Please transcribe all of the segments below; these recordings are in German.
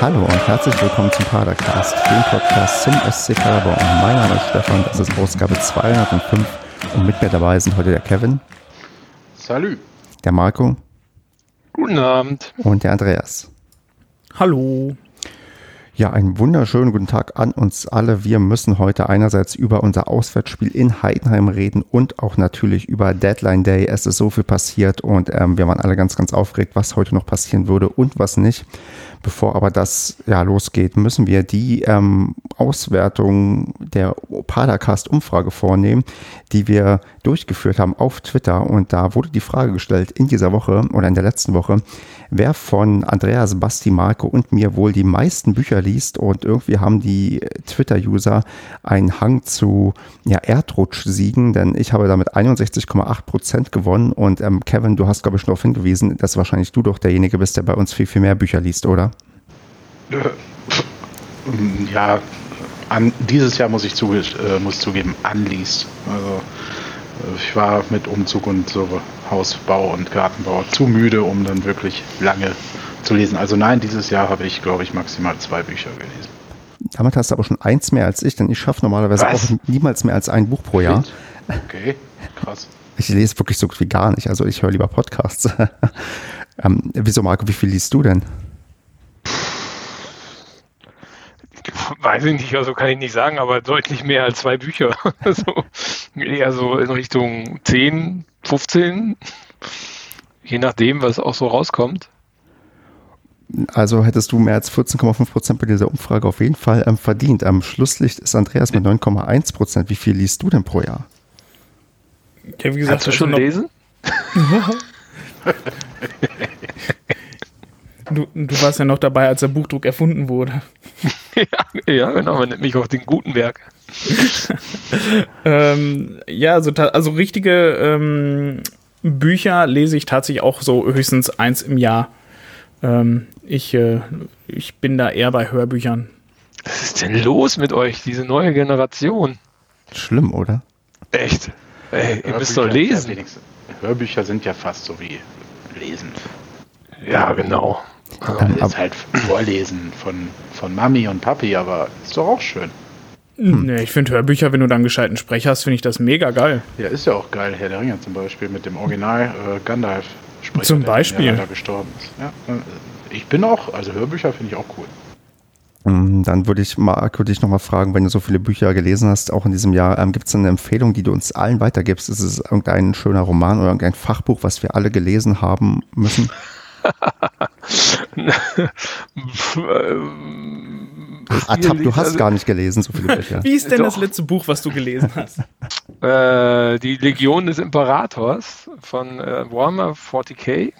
Hallo und herzlich willkommen zum Padercast, dem Podcast zum SC Paderborn. Mein Name ist Stefan, das ist Ausgabe 205 und mit mir dabei sind heute der Kevin. Salü. Der Marco. Guten Abend. Und der Andreas. Hallo. Ja, einen wunderschönen guten Tag an uns alle. Wir müssen heute einerseits über unser Auswärtsspiel in Heidenheim reden und auch natürlich über Deadline Day. Es ist so viel passiert und ähm, wir waren alle ganz, ganz aufgeregt, was heute noch passieren würde und was nicht. Bevor aber das ja losgeht, müssen wir die ähm, Auswertung der Padercast-Umfrage vornehmen, die wir durchgeführt haben auf Twitter. Und da wurde die Frage gestellt in dieser Woche oder in der letzten Woche, wer von Andreas, Basti, Marco und mir wohl die meisten Bücher liest. Und irgendwie haben die Twitter-User einen Hang zu ja, Erdrutsch-Siegen, denn ich habe damit 61,8 Prozent gewonnen. Und ähm, Kevin, du hast, glaube ich, schon darauf hingewiesen, dass wahrscheinlich du doch derjenige bist, der bei uns viel, viel mehr Bücher liest, oder? Ja, an, dieses Jahr muss ich zuge äh, muss zugeben, anliest. Also ich war mit Umzug und so Hausbau und Gartenbau zu müde, um dann wirklich lange zu lesen. Also nein, dieses Jahr habe ich, glaube ich, maximal zwei Bücher gelesen. Damit hast du aber schon eins mehr als ich, denn ich schaffe normalerweise Was? auch niemals mehr als ein Buch pro Jahr. Okay, krass. Ich lese wirklich so gut wie gar nicht, also ich höre lieber Podcasts. ähm, wieso, Marco, wie viel liest du denn? Weiß ich nicht, also kann ich nicht sagen, aber deutlich mehr als zwei Bücher. also eher so in Richtung 10, 15, je nachdem, was auch so rauskommt. Also hättest du mehr als 14,5 Prozent bei dieser Umfrage auf jeden Fall ähm, verdient. Am Schlusslicht ist Andreas mit 9,1 Prozent. Wie viel liest du denn pro Jahr? Ja, wie gesagt, Kannst du schon lesen? Du, du, warst ja noch dabei, als der Buchdruck erfunden wurde. ja, ja, genau, man nennt mich auch den Gutenberg. ähm, ja, also, also richtige ähm, Bücher lese ich tatsächlich auch so höchstens eins im Jahr. Ähm, ich, äh, ich bin da eher bei Hörbüchern. Was ist denn los mit euch, diese neue Generation? Schlimm, oder? Echt? Ey, ihr müsst doch lesen. Ja Hörbücher sind ja fast so wie Lesen. Ja, genau. Ähm, jetzt halt vorlesen von, von Mami und Papi, aber ist doch auch schön. Hm. Nee, ich finde Hörbücher, wenn du dann gescheiten Sprecher hast, finde ich das mega geil. Ja, ist ja auch geil. Herr der Ringe zum Beispiel mit dem Original äh, Gandalf Sprecher. Zum Beispiel. Der gestorben ist. Ja, äh, ich bin auch, also Hörbücher finde ich auch cool. Hm, dann würde ich Marco dich nochmal fragen, wenn du so viele Bücher gelesen hast, auch in diesem Jahr, ähm, gibt es eine Empfehlung, die du uns allen weitergibst? Ist es irgendein schöner Roman oder irgendein Fachbuch, was wir alle gelesen haben müssen? Atab, du hast also, gar nicht gelesen, so viele Bücher. Wie ist denn Doch. das letzte Buch, was du gelesen hast? Äh, die Legion des Imperators von äh, Warhammer 40k.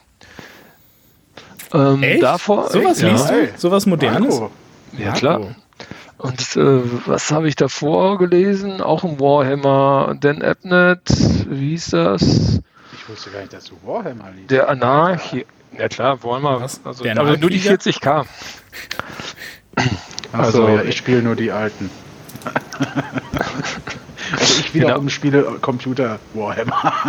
Ähm, Echt? Davor, Sowas ja. liest du? Sowas Modernes? Marco. Ja, klar. Und äh, was habe ich davor gelesen? Auch ein Warhammer. Dan Abnett, wie hieß das? Ich wusste gar nicht, dass du Warhammer liest. Der Anarchie. Ja klar, wollen wir was. Also, aber nur die 40k. Also, also ja, ich spiele nur die alten. also ich wiederum genau. spiele Computer Warhammer.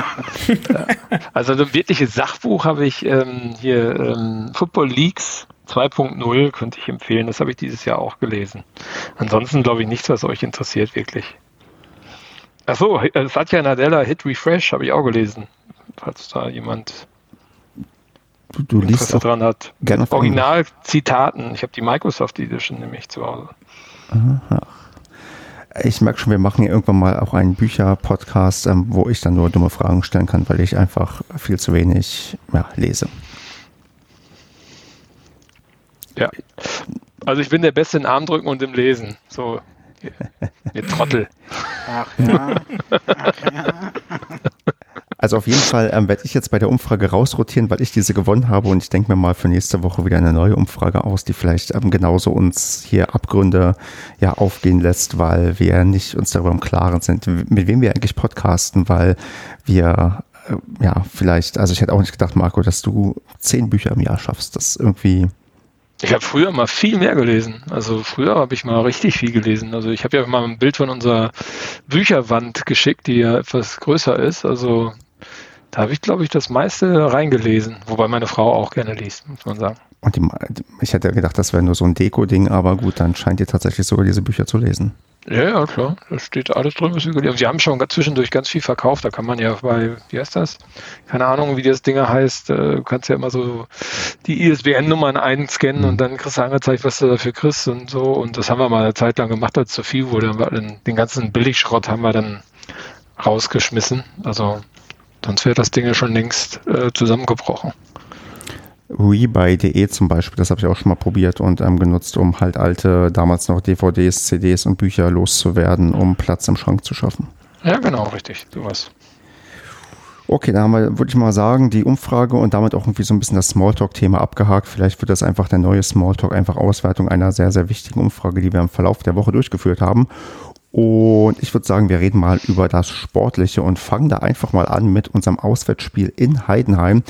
also ein wirkliches Sachbuch habe ich ähm, hier ähm, Football Leagues 2.0 könnte ich empfehlen. Das habe ich dieses Jahr auch gelesen. Ansonsten glaube ich nichts, was euch interessiert wirklich. Achso, Satya Nadella Hit Refresh habe ich auch gelesen. Falls da jemand Du, du liest auch dran hat. Gerne Original-Zitaten. Ich habe die Microsoft Edition nämlich zu Hause. Aha. Ich merke schon, wir machen hier irgendwann mal auch einen Bücher-Podcast, ähm, wo ich dann nur dumme Fragen stellen kann, weil ich einfach viel zu wenig ja, lese. Ja. Also ich bin der Beste in Armdrücken und im Lesen. So, ihr Trottel. Ach ja. Ach ja. Also auf jeden Fall ähm, werde ich jetzt bei der Umfrage rausrotieren, weil ich diese gewonnen habe und ich denke mir mal für nächste Woche wieder eine neue Umfrage aus, die vielleicht ähm, genauso uns hier Abgründe ja aufgehen lässt, weil wir nicht uns darüber im Klaren sind, mit wem wir eigentlich podcasten, weil wir äh, ja vielleicht, also ich hätte auch nicht gedacht, Marco, dass du zehn Bücher im Jahr schaffst. Das irgendwie ich habe früher mal viel mehr gelesen. Also früher habe ich mal richtig viel gelesen. Also ich habe ja mal ein Bild von unserer Bücherwand geschickt, die ja etwas größer ist. Also Da habe ich, glaube ich, das meiste reingelesen, wobei meine Frau auch gerne liest, muss man sagen. Und die, ich hätte gedacht, das wäre nur so ein Deko-Ding, aber gut, dann scheint ihr tatsächlich sogar diese Bücher zu lesen. Ja, ja, klar. Da steht alles drin, was wir Sie haben schon zwischendurch ganz viel verkauft. Da kann man ja bei, wie heißt das? Keine Ahnung, wie das Ding heißt. Äh, du kannst ja immer so die ISBN-Nummern einscannen mhm. und dann kriegst du angezeigt, was du dafür kriegst und so. Und das haben wir mal eine Zeit lang gemacht, als zu viel wurde. Den ganzen Billigschrott haben wir dann rausgeschmissen. Also sonst wäre das Ding ja schon längst äh, zusammengebrochen. Rebuy.de zum Beispiel, das habe ich auch schon mal probiert und ähm, genutzt, um halt alte, damals noch DVDs, CDs und Bücher loszuwerden, um Platz im Schrank zu schaffen. Ja, genau, richtig, sowas. Okay, dann haben wir, würde ich mal sagen, die Umfrage und damit auch irgendwie so ein bisschen das Smalltalk-Thema abgehakt. Vielleicht wird das einfach der neue Smalltalk, einfach Auswertung einer sehr, sehr wichtigen Umfrage, die wir im Verlauf der Woche durchgeführt haben. Und ich würde sagen, wir reden mal über das Sportliche und fangen da einfach mal an mit unserem Auswärtsspiel in Heidenheim.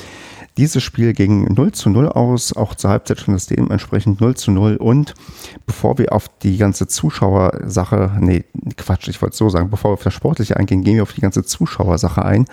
Dieses Spiel ging 0 zu 0 aus, auch zur Halbzeit schon das dementsprechend 0 zu 0. Und bevor wir auf die ganze Zuschauersache, nee, Quatsch, ich wollte so sagen, bevor wir auf das Sportliche eingehen, gehen wir auf die ganze Zuschauersache ein.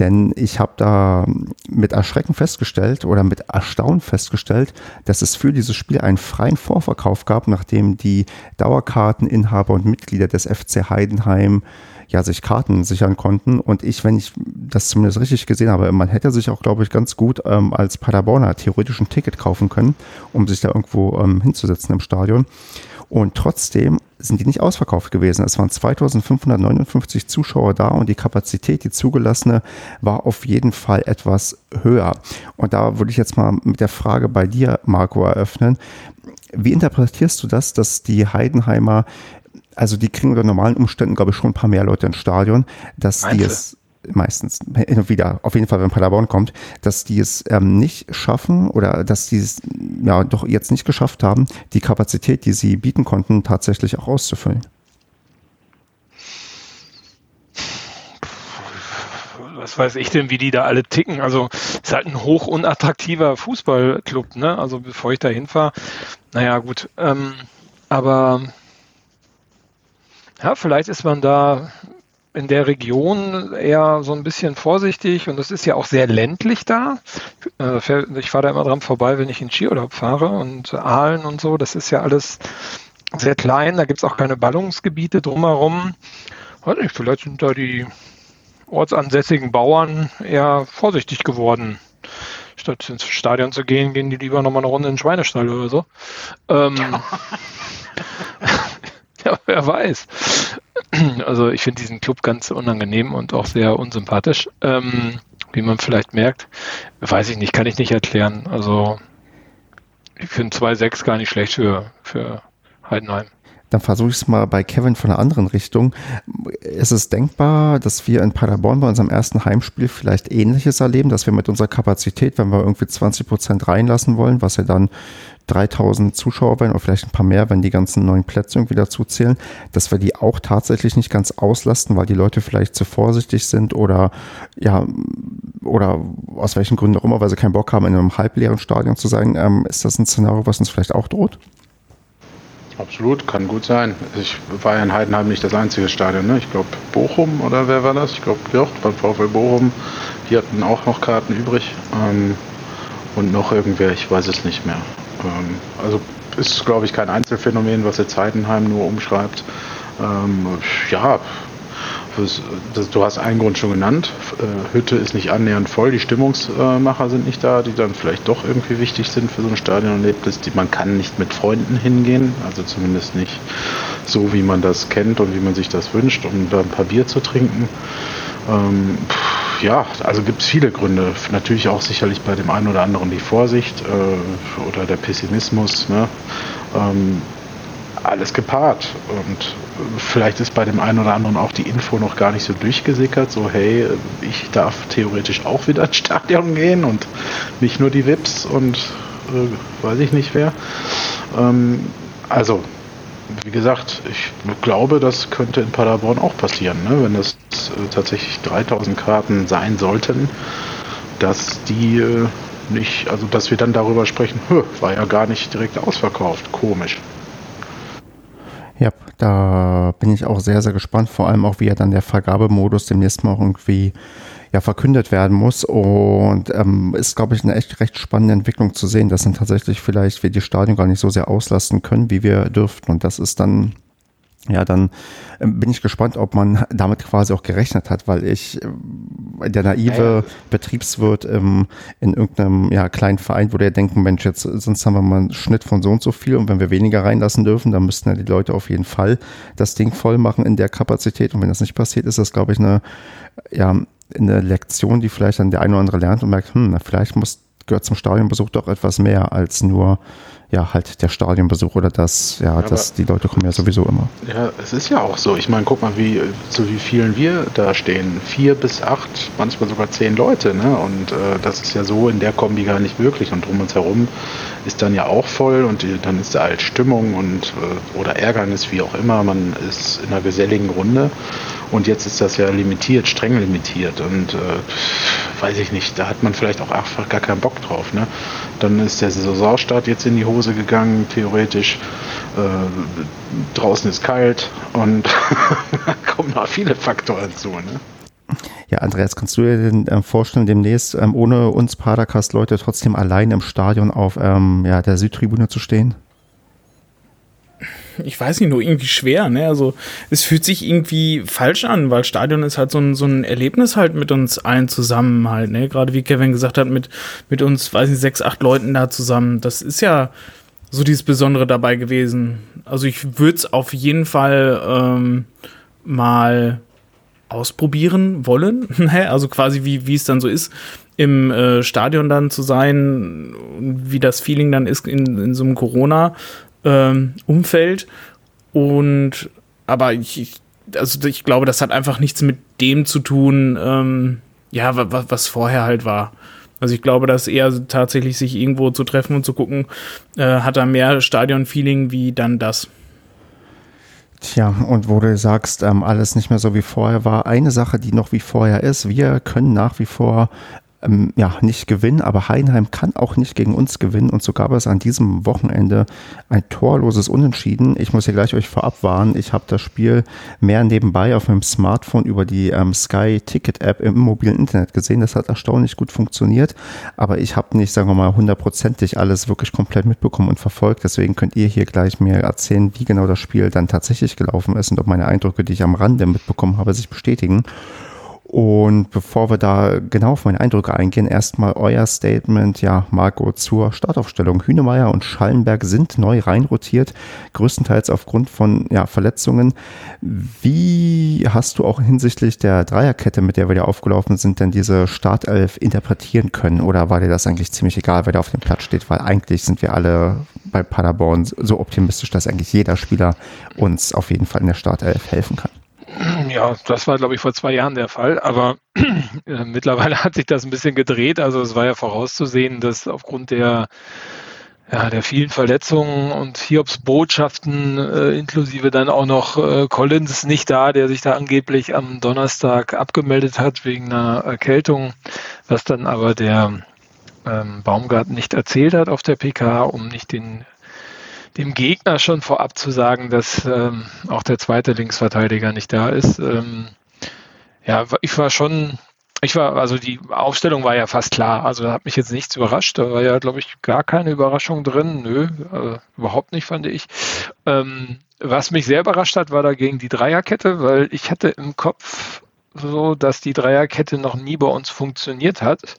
Denn ich habe da mit Erschrecken festgestellt oder mit Erstaunen festgestellt, dass es für dieses Spiel einen freien Vorverkauf gab, nachdem die Dauerkarteninhaber und Mitglieder des FC Heidenheim ja, sich Karten sichern konnten. Und ich, wenn ich das zumindest richtig gesehen habe, man hätte sich auch, glaube ich, ganz gut ähm, als Paderborner theoretisch ein Ticket kaufen können, um sich da irgendwo ähm, hinzusetzen im Stadion. Und trotzdem sind die nicht ausverkauft gewesen. Es waren 2559 Zuschauer da und die Kapazität, die zugelassene, war auf jeden Fall etwas höher. Und da würde ich jetzt mal mit der Frage bei dir, Marco, eröffnen. Wie interpretierst du das, dass die Heidenheimer also die kriegen unter normalen Umständen, glaube ich, schon ein paar mehr Leute ins Stadion, dass Meinst die es meistens hin und wieder, auf jeden Fall, wenn Paderborn kommt, dass die es ähm, nicht schaffen oder dass die es ja doch jetzt nicht geschafft haben, die Kapazität, die sie bieten konnten, tatsächlich auch auszufüllen. was weiß ich denn, wie die da alle ticken. Also es ist halt ein hoch unattraktiver Fußballclub, ne? Also bevor ich da hinfahre, naja, gut. Ähm, aber ja, vielleicht ist man da in der Region eher so ein bisschen vorsichtig und es ist ja auch sehr ländlich da. Äh, ich fahre da immer dran vorbei, wenn ich in Skiurlaub fahre und Aalen und so, das ist ja alles sehr klein, da gibt es auch keine Ballungsgebiete drumherum. Vielleicht sind da die ortsansässigen Bauern eher vorsichtig geworden. Statt ins Stadion zu gehen, gehen die lieber nochmal eine Runde in den Schweinestall oder so. Ähm, Ja, wer weiß. Also ich finde diesen Club ganz unangenehm und auch sehr unsympathisch. Ähm, wie man vielleicht merkt. Weiß ich nicht, kann ich nicht erklären. Also ich finde 2-6 gar nicht schlecht für, für Heidenheim. Dann versuche ich es mal bei Kevin von einer anderen Richtung. Ist es denkbar, dass wir in Paderborn bei unserem ersten Heimspiel vielleicht Ähnliches erleben, dass wir mit unserer Kapazität, wenn wir irgendwie 20 Prozent reinlassen wollen, was ja dann 3000 Zuschauer werden oder vielleicht ein paar mehr, wenn die ganzen neuen Plätze irgendwie dazu zählen, dass wir die auch tatsächlich nicht ganz auslasten, weil die Leute vielleicht zu vorsichtig sind oder ja, oder aus welchen Gründen auch immer, weil sie keinen Bock haben, in einem halbleeren Stadion zu sein. Ähm, ist das ein Szenario, was uns vielleicht auch droht? Absolut, kann gut sein. Ich war ja in Heidenheim nicht das einzige Stadion. Ne? Ich glaube, Bochum oder wer war das? Ich glaube, Jocht beim VfL Bochum. Die hatten auch noch Karten übrig. Ähm, und noch irgendwer, ich weiß es nicht mehr. Ähm, also ist, glaube ich, kein Einzelfenomen, was jetzt Heidenheim nur umschreibt. Ähm, ja, du hast einen Grund schon genannt. Äh, Hütte ist nicht annähernd voll, die Stimmungsmacher sind nicht da, die dann vielleicht doch irgendwie wichtig sind für so ein Stadionerlebnis. Die, man kann nicht mit Freunden hingehen, also zumindest nicht so, wie man das kennt und wie man sich das wünscht, um da ein paar Bier zu trinken. Ähm, ja, also gibt es viele Gründe. Natürlich auch sicherlich bei dem einen oder anderen die Vorsicht äh, oder der Pessimismus. Ne? Ähm, alles gepaart. Und vielleicht ist bei dem einen oder anderen auch die Info noch gar nicht so durchgesickert, so hey, ich darf theoretisch auch wieder ins Stadion gehen und nicht nur die Vips und äh, weiß ich nicht wer. Ähm, also, wie gesagt, ich glaube, das könnte in Paderborn auch passieren, ne? wenn das äh, tatsächlich 3000 Karten sein sollten, dass die äh, nicht, also dass wir dann darüber sprechen, war ja gar nicht direkt ausverkauft. Komisch. Ja, da bin ich auch sehr, sehr gespannt. Vor allem auch, wie ja dann der Vergabemodus demnächst mal irgendwie ja, verkündet werden muss. Und ähm, ist, glaube ich, eine echt recht spannende Entwicklung zu sehen, dass dann tatsächlich vielleicht wir die Stadion gar nicht so sehr auslasten können, wie wir dürften. Und das ist dann ja, dann ähm, bin ich gespannt, ob man damit quasi auch gerechnet hat, weil ich äh, der naive ja. Betriebswirt ähm, in irgendeinem ja, kleinen Verein würde ja denken, Mensch, jetzt sonst haben wir mal einen Schnitt von so und so viel und wenn wir weniger reinlassen dürfen, dann müssten ja die Leute auf jeden Fall das Ding voll machen in der Kapazität und wenn das nicht passiert, ist das, glaube ich, eine, ja, eine Lektion, die vielleicht dann der eine oder andere lernt und merkt, hm, vielleicht muss gehört zum Stadionbesuch doch etwas mehr als nur ja, halt der Stadionbesuch oder das, ja, ja das, die Leute kommen ja sowieso immer. Ja, es ist ja auch so. Ich meine, guck mal, wie, zu wie vielen wir da stehen. Vier bis acht, manchmal sogar zehn Leute, ne? Und äh, das ist ja so in der Kombi gar nicht möglich. Und drum uns herum ist dann ja auch voll und die, dann ist da halt Stimmung und äh, oder Ärgernis, wie auch immer. Man ist in einer geselligen Runde. Und jetzt ist das ja limitiert, streng limitiert. Und äh, weiß ich nicht, da hat man vielleicht auch einfach gar keinen Bock drauf. Ne? Dann ist der Saisonstart jetzt in die Hose gegangen, theoretisch. Äh, draußen ist kalt und da kommen noch viele Faktoren zu. Ne? Ja, Andreas, kannst du dir denn äh, vorstellen, demnächst ähm, ohne uns Padercast-Leute trotzdem allein im Stadion auf ähm, ja, der Südtribüne zu stehen? Ich weiß nicht, nur irgendwie schwer, ne? Also es fühlt sich irgendwie falsch an, weil Stadion ist halt so ein, so ein Erlebnis halt mit uns allen zusammen halt, ne? Gerade wie Kevin gesagt hat, mit, mit uns, weiß nicht, sechs, acht Leuten da zusammen. Das ist ja so dieses Besondere dabei gewesen. Also ich würde es auf jeden Fall ähm, mal ausprobieren wollen. Ne? also quasi wie, es dann so ist, im äh, Stadion dann zu sein, wie das Feeling dann ist in, in so einem Corona ähm, Umfeld. Und aber ich, ich, also ich glaube, das hat einfach nichts mit dem zu tun, ähm, ja, was, was vorher halt war. Also ich glaube, dass eher tatsächlich sich irgendwo zu treffen und zu gucken, äh, hat da mehr Stadion-Feeling wie dann das. Tja, und wo du sagst, ähm, alles nicht mehr so wie vorher war, eine Sache, die noch wie vorher ist, wir können nach wie vor ähm, ja, nicht gewinnen, aber Heidenheim kann auch nicht gegen uns gewinnen und so gab es an diesem Wochenende ein torloses Unentschieden. Ich muss hier gleich euch vorab warnen, ich habe das Spiel mehr nebenbei auf meinem Smartphone über die ähm, Sky Ticket App im mobilen Internet gesehen. Das hat erstaunlich gut funktioniert, aber ich habe nicht, sagen wir mal, hundertprozentig alles wirklich komplett mitbekommen und verfolgt. Deswegen könnt ihr hier gleich mir erzählen, wie genau das Spiel dann tatsächlich gelaufen ist und ob meine Eindrücke, die ich am Rande mitbekommen habe, sich bestätigen. Und bevor wir da genau auf meine Eindrücke eingehen, erstmal euer Statement, ja, Marco, zur Startaufstellung. Hünemeyer und Schallenberg sind neu reinrotiert, größtenteils aufgrund von ja, Verletzungen. Wie hast du auch hinsichtlich der Dreierkette, mit der wir da aufgelaufen sind, denn diese Startelf interpretieren können? Oder war dir das eigentlich ziemlich egal, wer da auf dem Platz steht? Weil eigentlich sind wir alle bei Paderborn so optimistisch, dass eigentlich jeder Spieler uns auf jeden Fall in der Startelf helfen kann. Ja, das war, glaube ich, vor zwei Jahren der Fall, aber äh, mittlerweile hat sich das ein bisschen gedreht. Also es war ja vorauszusehen, dass aufgrund der, ja, der vielen Verletzungen und Hiobs Botschaften, äh, inklusive dann auch noch äh, Collins nicht da, der sich da angeblich am Donnerstag abgemeldet hat wegen einer Erkältung, was dann aber der ähm, Baumgarten nicht erzählt hat auf der PK, um nicht den dem Gegner schon vorab zu sagen, dass ähm, auch der zweite Linksverteidiger nicht da ist. Ähm, ja, ich war schon, ich war, also die Aufstellung war ja fast klar. Also da hat mich jetzt nichts überrascht. Da war ja, glaube ich, gar keine Überraschung drin. Nö, äh, überhaupt nicht, fand ich. Ähm, was mich sehr überrascht hat, war dagegen die Dreierkette, weil ich hatte im Kopf so, dass die Dreierkette noch nie bei uns funktioniert hat.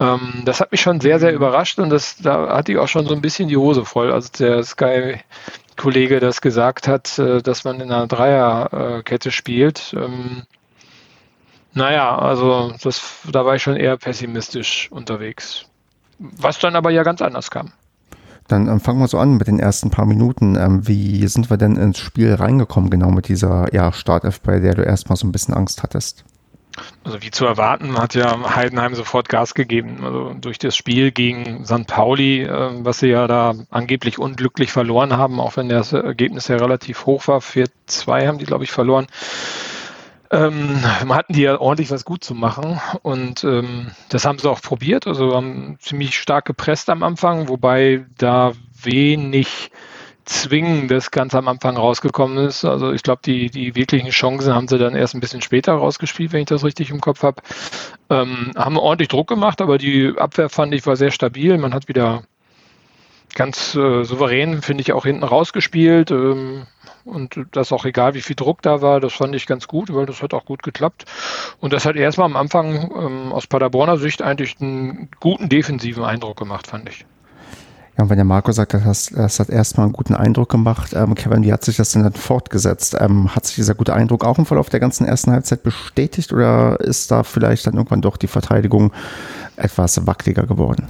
Ähm, das hat mich schon sehr, sehr überrascht und das, da hatte ich auch schon so ein bisschen die Hose voll, als der Sky-Kollege das gesagt hat, äh, dass man in einer Dreierkette spielt. Ähm, naja, also das, da war ich schon eher pessimistisch unterwegs. Was dann aber ja ganz anders kam. Dann ähm, fangen wir so an mit den ersten paar Minuten. Ähm, wie sind wir denn ins Spiel reingekommen, genau mit dieser ja, Startelf, bei der du erstmal so ein bisschen Angst hattest? Also wie zu erwarten, hat ja Heidenheim sofort Gas gegeben. Also durch das Spiel gegen St. Pauli, äh, was sie ja da angeblich unglücklich verloren haben, auch wenn das Ergebnis ja relativ hoch war. 4-2 haben die, glaube ich, verloren. Ähm, hatten die ja ordentlich was gut zu machen und ähm, das haben sie auch probiert. Also haben ziemlich stark gepresst am Anfang, wobei da wenig zwingen, das ganz am Anfang rausgekommen ist. Also ich glaube, die, die wirklichen Chancen haben sie dann erst ein bisschen später rausgespielt, wenn ich das richtig im Kopf habe. Ähm, haben ordentlich Druck gemacht, aber die Abwehr fand ich war sehr stabil. Man hat wieder ganz äh, souverän, finde ich, auch hinten rausgespielt. Ähm, und das auch egal, wie viel Druck da war, das fand ich ganz gut, weil das hat auch gut geklappt. Und das hat erstmal am Anfang ähm, aus Paderborner Sicht eigentlich einen guten defensiven Eindruck gemacht, fand ich. Ja, wenn der Marco sagt, das, das hat erstmal einen guten Eindruck gemacht, ähm, Kevin, wie hat sich das denn dann fortgesetzt? Ähm, hat sich dieser gute Eindruck auch im Verlauf der ganzen ersten Halbzeit bestätigt oder ist da vielleicht dann irgendwann doch die Verteidigung etwas wackeliger geworden?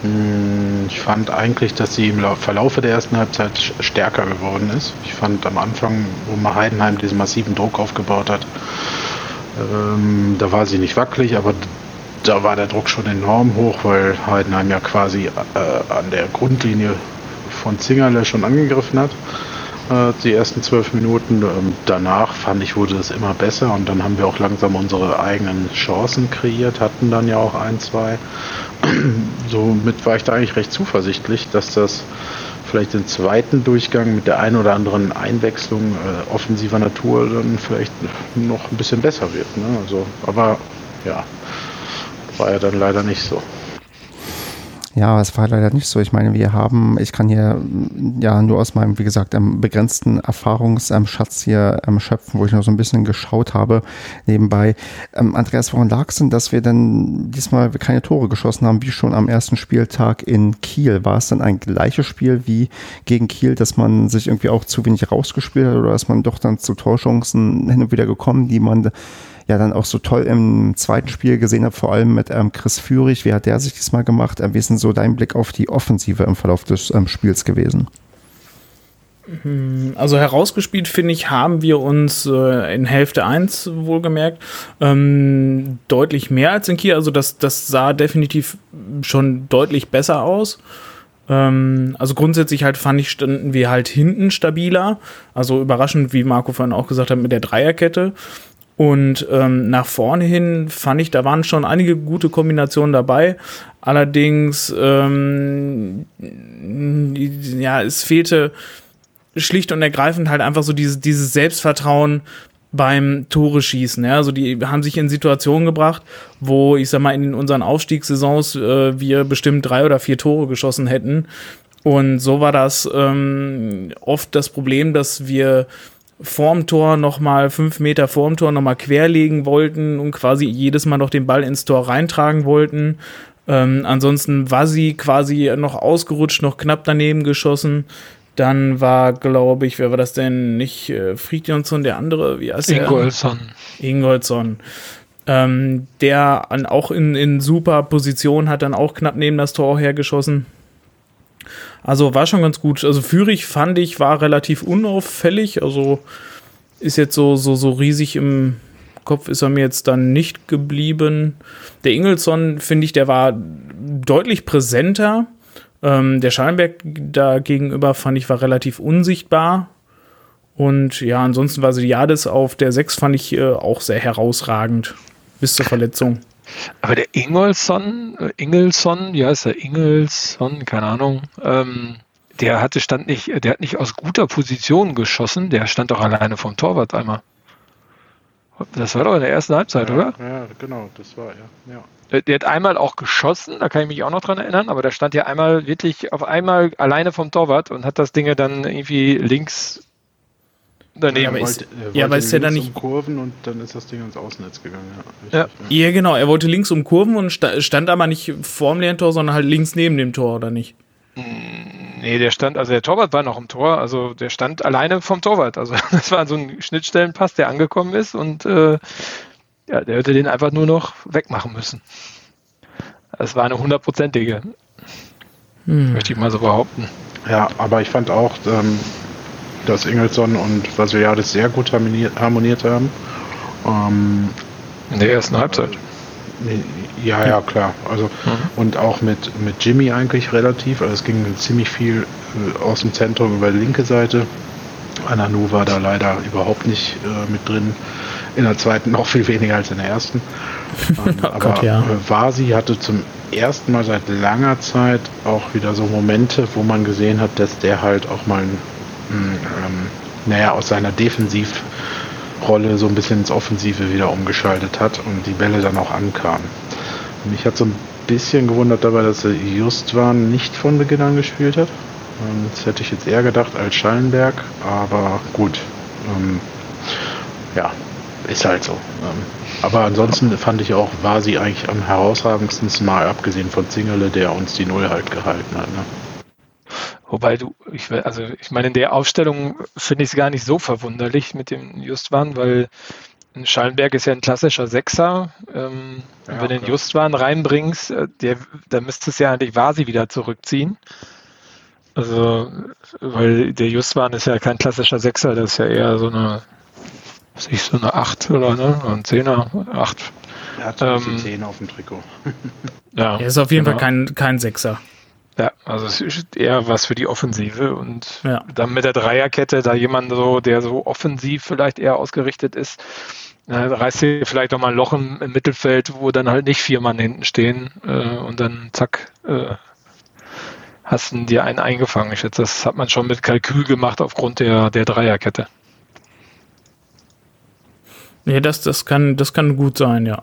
Hm, ich fand eigentlich, dass sie im Verlauf der ersten Halbzeit stärker geworden ist. Ich fand am Anfang, wo man Heidenheim diesen massiven Druck aufgebaut hat, ähm, da war sie nicht wackelig, aber da war der Druck schon enorm hoch, weil Heidenheim ja quasi äh, an der Grundlinie von Zingerle schon angegriffen hat. Äh, die ersten zwölf Minuten. Ähm, danach fand ich, wurde es immer besser und dann haben wir auch langsam unsere eigenen Chancen kreiert, hatten dann ja auch ein, zwei. Somit war ich da eigentlich recht zuversichtlich, dass das vielleicht den zweiten Durchgang mit der einen oder anderen Einwechslung äh, offensiver Natur dann vielleicht noch ein bisschen besser wird. Ne? Also, aber ja, war ja dann leider nicht so. Ja, es war leider nicht so. Ich meine, wir haben, ich kann hier ja nur aus meinem, wie gesagt, ähm, begrenzten Erfahrungsschatz hier ähm, schöpfen, wo ich noch so ein bisschen geschaut habe nebenbei. Ähm, Andreas, woran lag es denn, dass wir dann diesmal keine Tore geschossen haben, wie schon am ersten Spieltag in Kiel? War es dann ein gleiches Spiel wie gegen Kiel, dass man sich irgendwie auch zu wenig rausgespielt hat oder ist man doch dann zu Torchancen hin und wieder gekommen, die man ja dann auch so toll im zweiten Spiel gesehen habe, vor allem mit ähm, Chris Führig. Wie hat der sich diesmal gemacht? Ähm, wie ist denn so dein Blick auf die Offensive im Verlauf des ähm, Spiels gewesen? Hm, also herausgespielt, finde ich, haben wir uns äh, in Hälfte 1 wohlgemerkt ähm, deutlich mehr als in Kiel. Also das, das sah definitiv schon deutlich besser aus. Ähm, also grundsätzlich halt fand ich, standen wir halt hinten stabiler. Also überraschend, wie Marco vorhin auch gesagt hat, mit der Dreierkette. Und ähm, nach vorne hin fand ich, da waren schon einige gute Kombinationen dabei. Allerdings, ähm, ja, es fehlte schlicht und ergreifend halt einfach so dieses, dieses Selbstvertrauen beim Tore schießen. Ja? Also die haben sich in Situationen gebracht, wo ich sag mal in unseren Aufstiegssaisons äh, wir bestimmt drei oder vier Tore geschossen hätten. Und so war das ähm, oft das Problem, dass wir vorm Tor nochmal fünf Meter vorm Tor nochmal querlegen wollten und quasi jedes Mal noch den Ball ins Tor reintragen wollten. Ähm, ansonsten war sie quasi noch ausgerutscht, noch knapp daneben geschossen. Dann war, glaube ich, wer war das denn? Nicht äh, Friedjonsson, der andere, wie heißt der? Ingolson. Ingolson. Ähm, der an, auch in, in super Position hat dann auch knapp neben das Tor hergeschossen. Also war schon ganz gut. Also Führig fand ich, war relativ unauffällig. Also ist jetzt so, so, so riesig im Kopf ist er mir jetzt dann nicht geblieben. Der Ingelsson, finde ich, der war deutlich präsenter. Ähm, der Schallenberg da gegenüber fand ich war relativ unsichtbar. Und ja, ansonsten war Jades auf der 6 fand ich äh, auch sehr herausragend. Bis zur Verletzung. Aber der Ingolson, äh, Ingelsson, ja, ist der Ingelsson, keine Ahnung, ähm, der hatte, stand nicht, der hat nicht aus guter Position geschossen, der stand doch alleine vom Torwart einmal. Das war doch in der ersten Halbzeit, ja, oder? Ja, genau, das war ja. ja. Der, der, hat einmal auch geschossen, da kann ich mich auch noch dran erinnern, aber der stand ja einmal wirklich auf einmal alleine vom Torwart und hat das Ding dann irgendwie links daneben. Ja, aber ist, ja, aber ist er dann nicht. Um Kurven und dann ist das Ding ins Außennetz gegangen. Ja, richtig, ja. ja. genau. Er wollte links um Kurven und stand aber nicht vorm leeren Tor, sondern halt links neben dem Tor, oder nicht? Mm, nee, der stand, also der Torwart war noch im Tor, also der stand alleine vom Torwart. Also das war so ein Schnittstellenpass, der angekommen ist und äh, ja, der hätte den einfach nur noch wegmachen müssen. Das war eine hundertprozentige. Hm. Möchte ich mal so behaupten. Ja, aber ich fand auch, ähm, dass Ingelsson und Vasiliades sehr gut harmoniert, harmoniert haben. Ähm, In der ersten Halbzeit. Ja, ja, klar. Also mhm. und auch mit, mit Jimmy eigentlich relativ. Also es ging ziemlich viel äh, aus dem Zentrum über die linke Seite. Ananu war da leider überhaupt nicht äh, mit drin. In der zweiten noch viel weniger als in der ersten. Ähm, oh aber Gott, ja. Äh, Vasi hatte zum ersten Mal seit langer Zeit auch wieder so Momente, wo man gesehen hat, dass der halt auch mal, ähm, naja, aus seiner Defensivrolle so ein bisschen ins Offensive wieder umgeschaltet hat und die Bälle dann auch ankamen. Mich hat so ein bisschen gewundert dabei, dass er Justwan nicht von Beginn an gespielt hat. Ähm, das hätte ich jetzt eher gedacht als Schallenberg, aber gut. Ähm, ja, ist halt so. Ähm, aber ansonsten fand ich auch, war sie eigentlich am herausragendsten, mal abgesehen von Zingerle, der uns die Null halt gehalten hat. Ne? Wobei du, ich, also ich meine, in der Aufstellung finde ich es gar nicht so verwunderlich mit dem Justwan, weil Schallenberg ist ja ein klassischer Sechser. Ähm, ja, wenn du den Justwan reinbringst, äh, der, da müsste es ja eigentlich Vasi wieder zurückziehen. Also, weil der Justwan ist ja kein klassischer Sechser, das ist ja eher so eine was ich, so eine 8 oder ne? ein 10er, 8. Er hat ähm, 10 auf dem Trikot. ja, er ist auf jeden genau. Fall kein, kein Sechser. Ja, also es ist eher was für die Offensive und ja. dann mit der Dreierkette da jemand so, der so offensiv vielleicht eher ausgerichtet ist, äh, reißt dir vielleicht auch mal ein Loch im, im, Mittelfeld, wo dann halt nicht vier Mann hinten stehen äh, und dann zack, äh, hast du dir einen eingefangen. Ich schätze, das hat man schon mit Kalkül gemacht aufgrund der, der Dreierkette. Nee, das, das, kann, das kann gut sein, ja.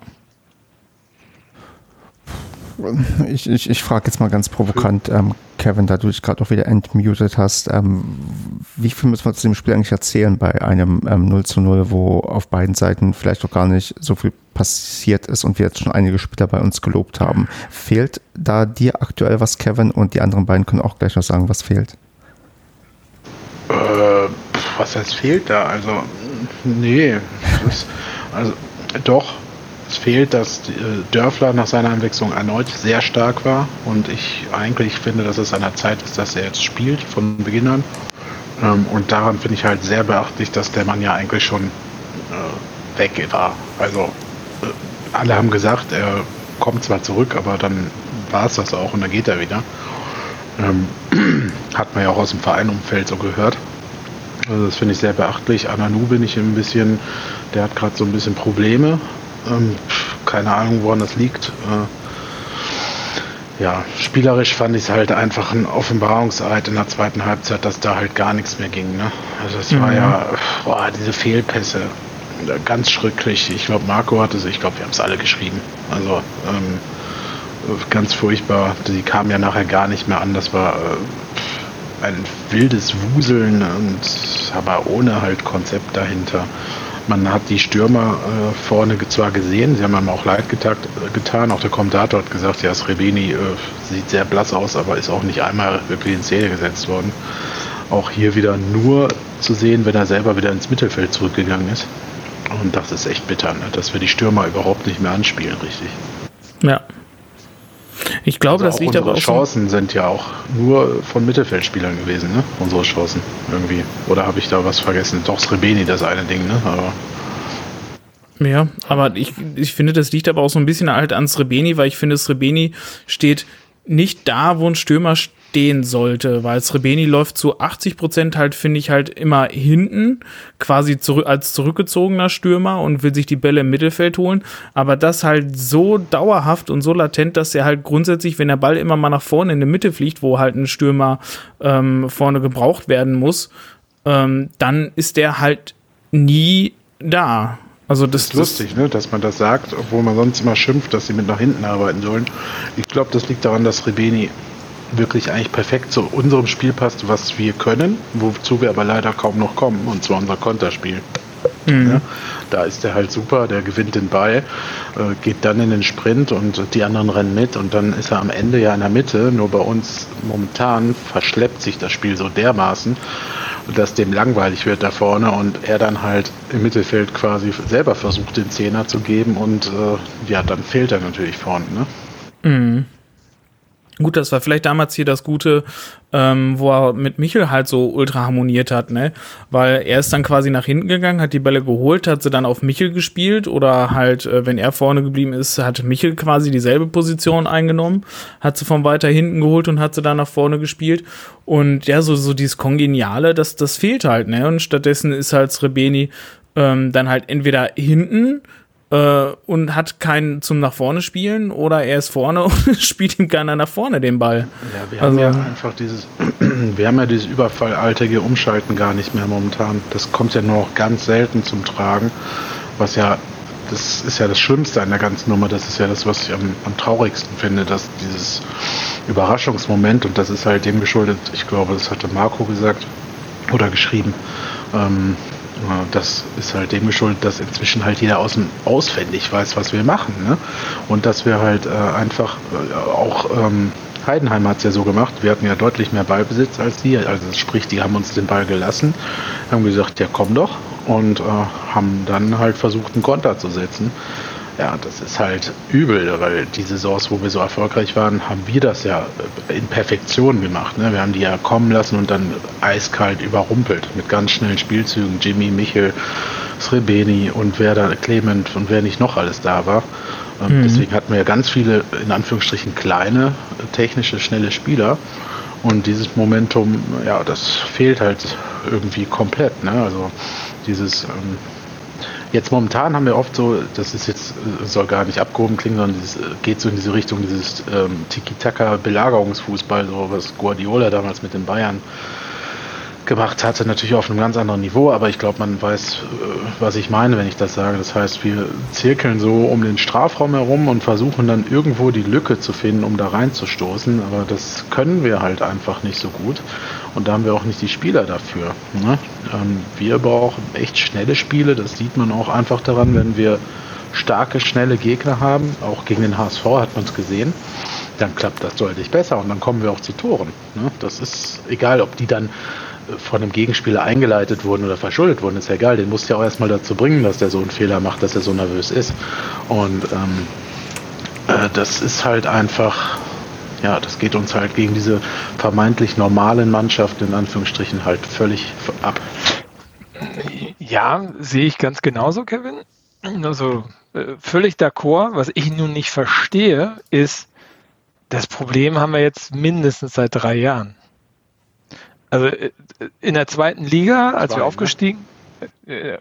Ich, ich, ich frage jetzt mal ganz provokant, ähm, Kevin, da du dich gerade auch wieder entmutet hast, ähm, wie viel müssen wir zu dem Spiel eigentlich erzählen bei einem ähm, 0 zu 0, wo auf beiden Seiten vielleicht auch gar nicht so viel passiert ist und wir jetzt schon einige Spieler bei uns gelobt haben. Fehlt da dir aktuell was, Kevin? Und die anderen beiden können auch gleich noch sagen, was fehlt. Äh, was heißt fehlt da? Also Nee, ist, also doch, fehlt, dass äh, Dörfler nach seiner Einwechslung erneut sehr stark war und ich eigentlich finde, dass es an der Zeit ist, dass er jetzt spielt von Beginn an. Ähm, und daran finde ich halt sehr beachtlich, dass der Mann ja eigentlich schon äh, weg war. Also äh, alle haben gesagt, er kommt zwar zurück, aber dann war es das auch und dann geht er wieder. Ähm, hat man ja auch aus dem Vereinumfeld so gehört. Also das finde ich sehr beachtlich. Ananu bin ich ein bisschen, der hat gerade so ein bisschen Probleme. Ähm, keine Ahnung, woran das liegt. Äh, ja, spielerisch fand ich es halt einfach ein Offenbarungseid in der zweiten Halbzeit, dass da halt gar nichts mehr ging. Ne? Also es mhm. war ja, boah, diese Fehlpässe, ganz schrecklich. Ich glaube, Marco hatte es, ich glaube, wir haben es alle geschrieben. Also ähm, ganz furchtbar. Die kamen ja nachher gar nicht mehr an. Das war äh, ein wildes Wuseln und aber ohne halt Konzept dahinter. Man hat die Stürmer äh, vorne zwar gesehen, sie haben einem auch leid getakt, äh, getan. Auch der Kommentator hat gesagt, ja, Srebeni äh, sieht sehr blass aus, aber ist auch nicht einmal wirklich in Szene gesetzt worden. Auch hier wieder nur zu sehen, wenn er selber wieder ins Mittelfeld zurückgegangen ist. Und das ist echt bitter, ne? dass wir die Stürmer überhaupt nicht mehr anspielen, richtig. Ja, ich glaube, also das liegt aber auch. Unsere Chancen sind ja auch nur von Mittelfeldspielern gewesen, ne? Unsere Chancen irgendwie. Oder habe ich da was vergessen? Doch Srebeni, das eine Ding, ne? Aber. Ja, aber ich, ich finde, das liegt aber auch so ein bisschen halt an Srebeni, weil ich finde, Srebeni steht nicht da, wo ein Stürmer stehen sollte, weil Srebeni läuft zu 80 Prozent halt, finde ich, halt immer hinten, quasi zurück, als zurückgezogener Stürmer und will sich die Bälle im Mittelfeld holen, aber das halt so dauerhaft und so latent, dass er halt grundsätzlich, wenn der Ball immer mal nach vorne in die Mitte fliegt, wo halt ein Stürmer ähm, vorne gebraucht werden muss, ähm, dann ist der halt nie da. Also das, ist lustig, ne, dass man das sagt, obwohl man sonst immer schimpft, dass sie mit nach hinten arbeiten sollen. Ich glaube, das liegt daran, dass Rebeni wirklich eigentlich perfekt zu unserem Spiel passt, was wir können, wozu wir aber leider kaum noch kommen, und zwar unser Konterspiel. Mhm. Ja, da ist er halt super, der gewinnt den Ball, äh, geht dann in den Sprint und die anderen rennen mit und dann ist er am Ende ja in der Mitte. Nur bei uns momentan verschleppt sich das Spiel so dermaßen, dass dem langweilig wird da vorne und er dann halt im Mittelfeld quasi selber versucht, den Zehner zu geben und äh, ja, dann fehlt er natürlich vorne. Ne? Mhm. Gut, das war vielleicht damals hier das Gute, ähm, wo er mit Michel halt so ultra harmoniert hat, ne? Weil er ist dann quasi nach hinten gegangen, hat die Bälle geholt, hat sie dann auf Michel gespielt oder halt, äh, wenn er vorne geblieben ist, hat Michel quasi dieselbe Position eingenommen, hat sie von weiter hinten geholt und hat sie dann nach vorne gespielt. Und ja, so, so dieses Kongeniale, das, das fehlt halt, ne? Und stattdessen ist halt Srebeni ähm, dann halt entweder hinten äh, und hat keinen zum nach vorne spielen oder er ist vorne und spielt ihm keiner nach vorne den Ball. Ja, wir haben also, ja einfach dieses, wir haben ja dieses überfallartige Umschalten gar nicht mehr momentan. Das kommt ja nur noch ganz selten zum Tragen, was ja das ist ja das Schlimmste an der ganzen Nummer. Das ist ja das, was ich am, am traurigsten finde, dass dieses Überraschungsmoment, und das ist halt dem geschuldet, ich glaube, das hatte Marco gesagt oder geschrieben, ähm, das ist halt dem geschuldet, dass inzwischen halt jeder außen auswendig weiß, was wir machen. Ne? Und dass wir halt äh, einfach äh, auch ähm, Heidenheim hat es ja so gemacht, wir hatten ja deutlich mehr Ballbesitz als die, also sprich, die haben uns den Ball gelassen, haben gesagt, ja komm doch und äh, haben dann halt versucht, einen Konter zu setzen. Ja, das ist halt übel, weil die Saisons, wo wir so erfolgreich waren, haben wir das ja in Perfektion gemacht. Ne? Wir haben die ja kommen lassen und dann eiskalt überrumpelt mit ganz schnellen Spielzügen. Jimmy, Michel, Srebeni und wer da, Clement und wer nicht noch alles da war. Ähm, mhm. Deswegen hatten wir ja ganz viele, in Anführungsstrichen, kleine, technische, schnelle Spieler. Und dieses Momentum, ja, das fehlt halt irgendwie komplett. Ne? Also dieses ähm, Jetzt momentan haben wir oft so, das ist jetzt, soll gar nicht abgehoben klingen, sondern dieses, äh, geht so in diese Richtung, dieses ähm, Tiki-Taka-Belagerungsfußball, so was Guardiola damals mit den Bayern gemacht hatte, natürlich auf einem ganz anderen Niveau, aber ich glaube, man weiß, äh, was ich meine, wenn ich das sage. Das heißt, wir zirkeln so um den Strafraum herum und versuchen dann irgendwo die Lücke zu finden, um da reinzustoßen, aber das können wir halt einfach nicht so gut und da haben wir auch nicht die Spieler dafür. Ne? Ähm, wir brauchen echt schnelle Spiele, das sieht man auch einfach daran, wenn wir starke, schnelle Gegner haben, auch gegen den HSV hat man es gesehen, dann klappt das deutlich besser und dann kommen wir auch zu Toren. Ne? Das ist egal, ob die dann von einem Gegenspieler eingeleitet wurden oder verschuldet wurden, ist ja egal. Den musst du ja auch erstmal dazu bringen, dass der so einen Fehler macht, dass er so nervös ist. Und ähm, äh, das ist halt einfach, ja, das geht uns halt gegen diese vermeintlich normalen Mannschaften in Anführungsstrichen halt völlig ab. Ja, sehe ich ganz genauso, Kevin. Also äh, völlig d'accord. Was ich nun nicht verstehe, ist, das Problem haben wir jetzt mindestens seit drei Jahren. Also äh, in der zweiten Liga, als Zwei, wir ne? aufgestiegen, ne?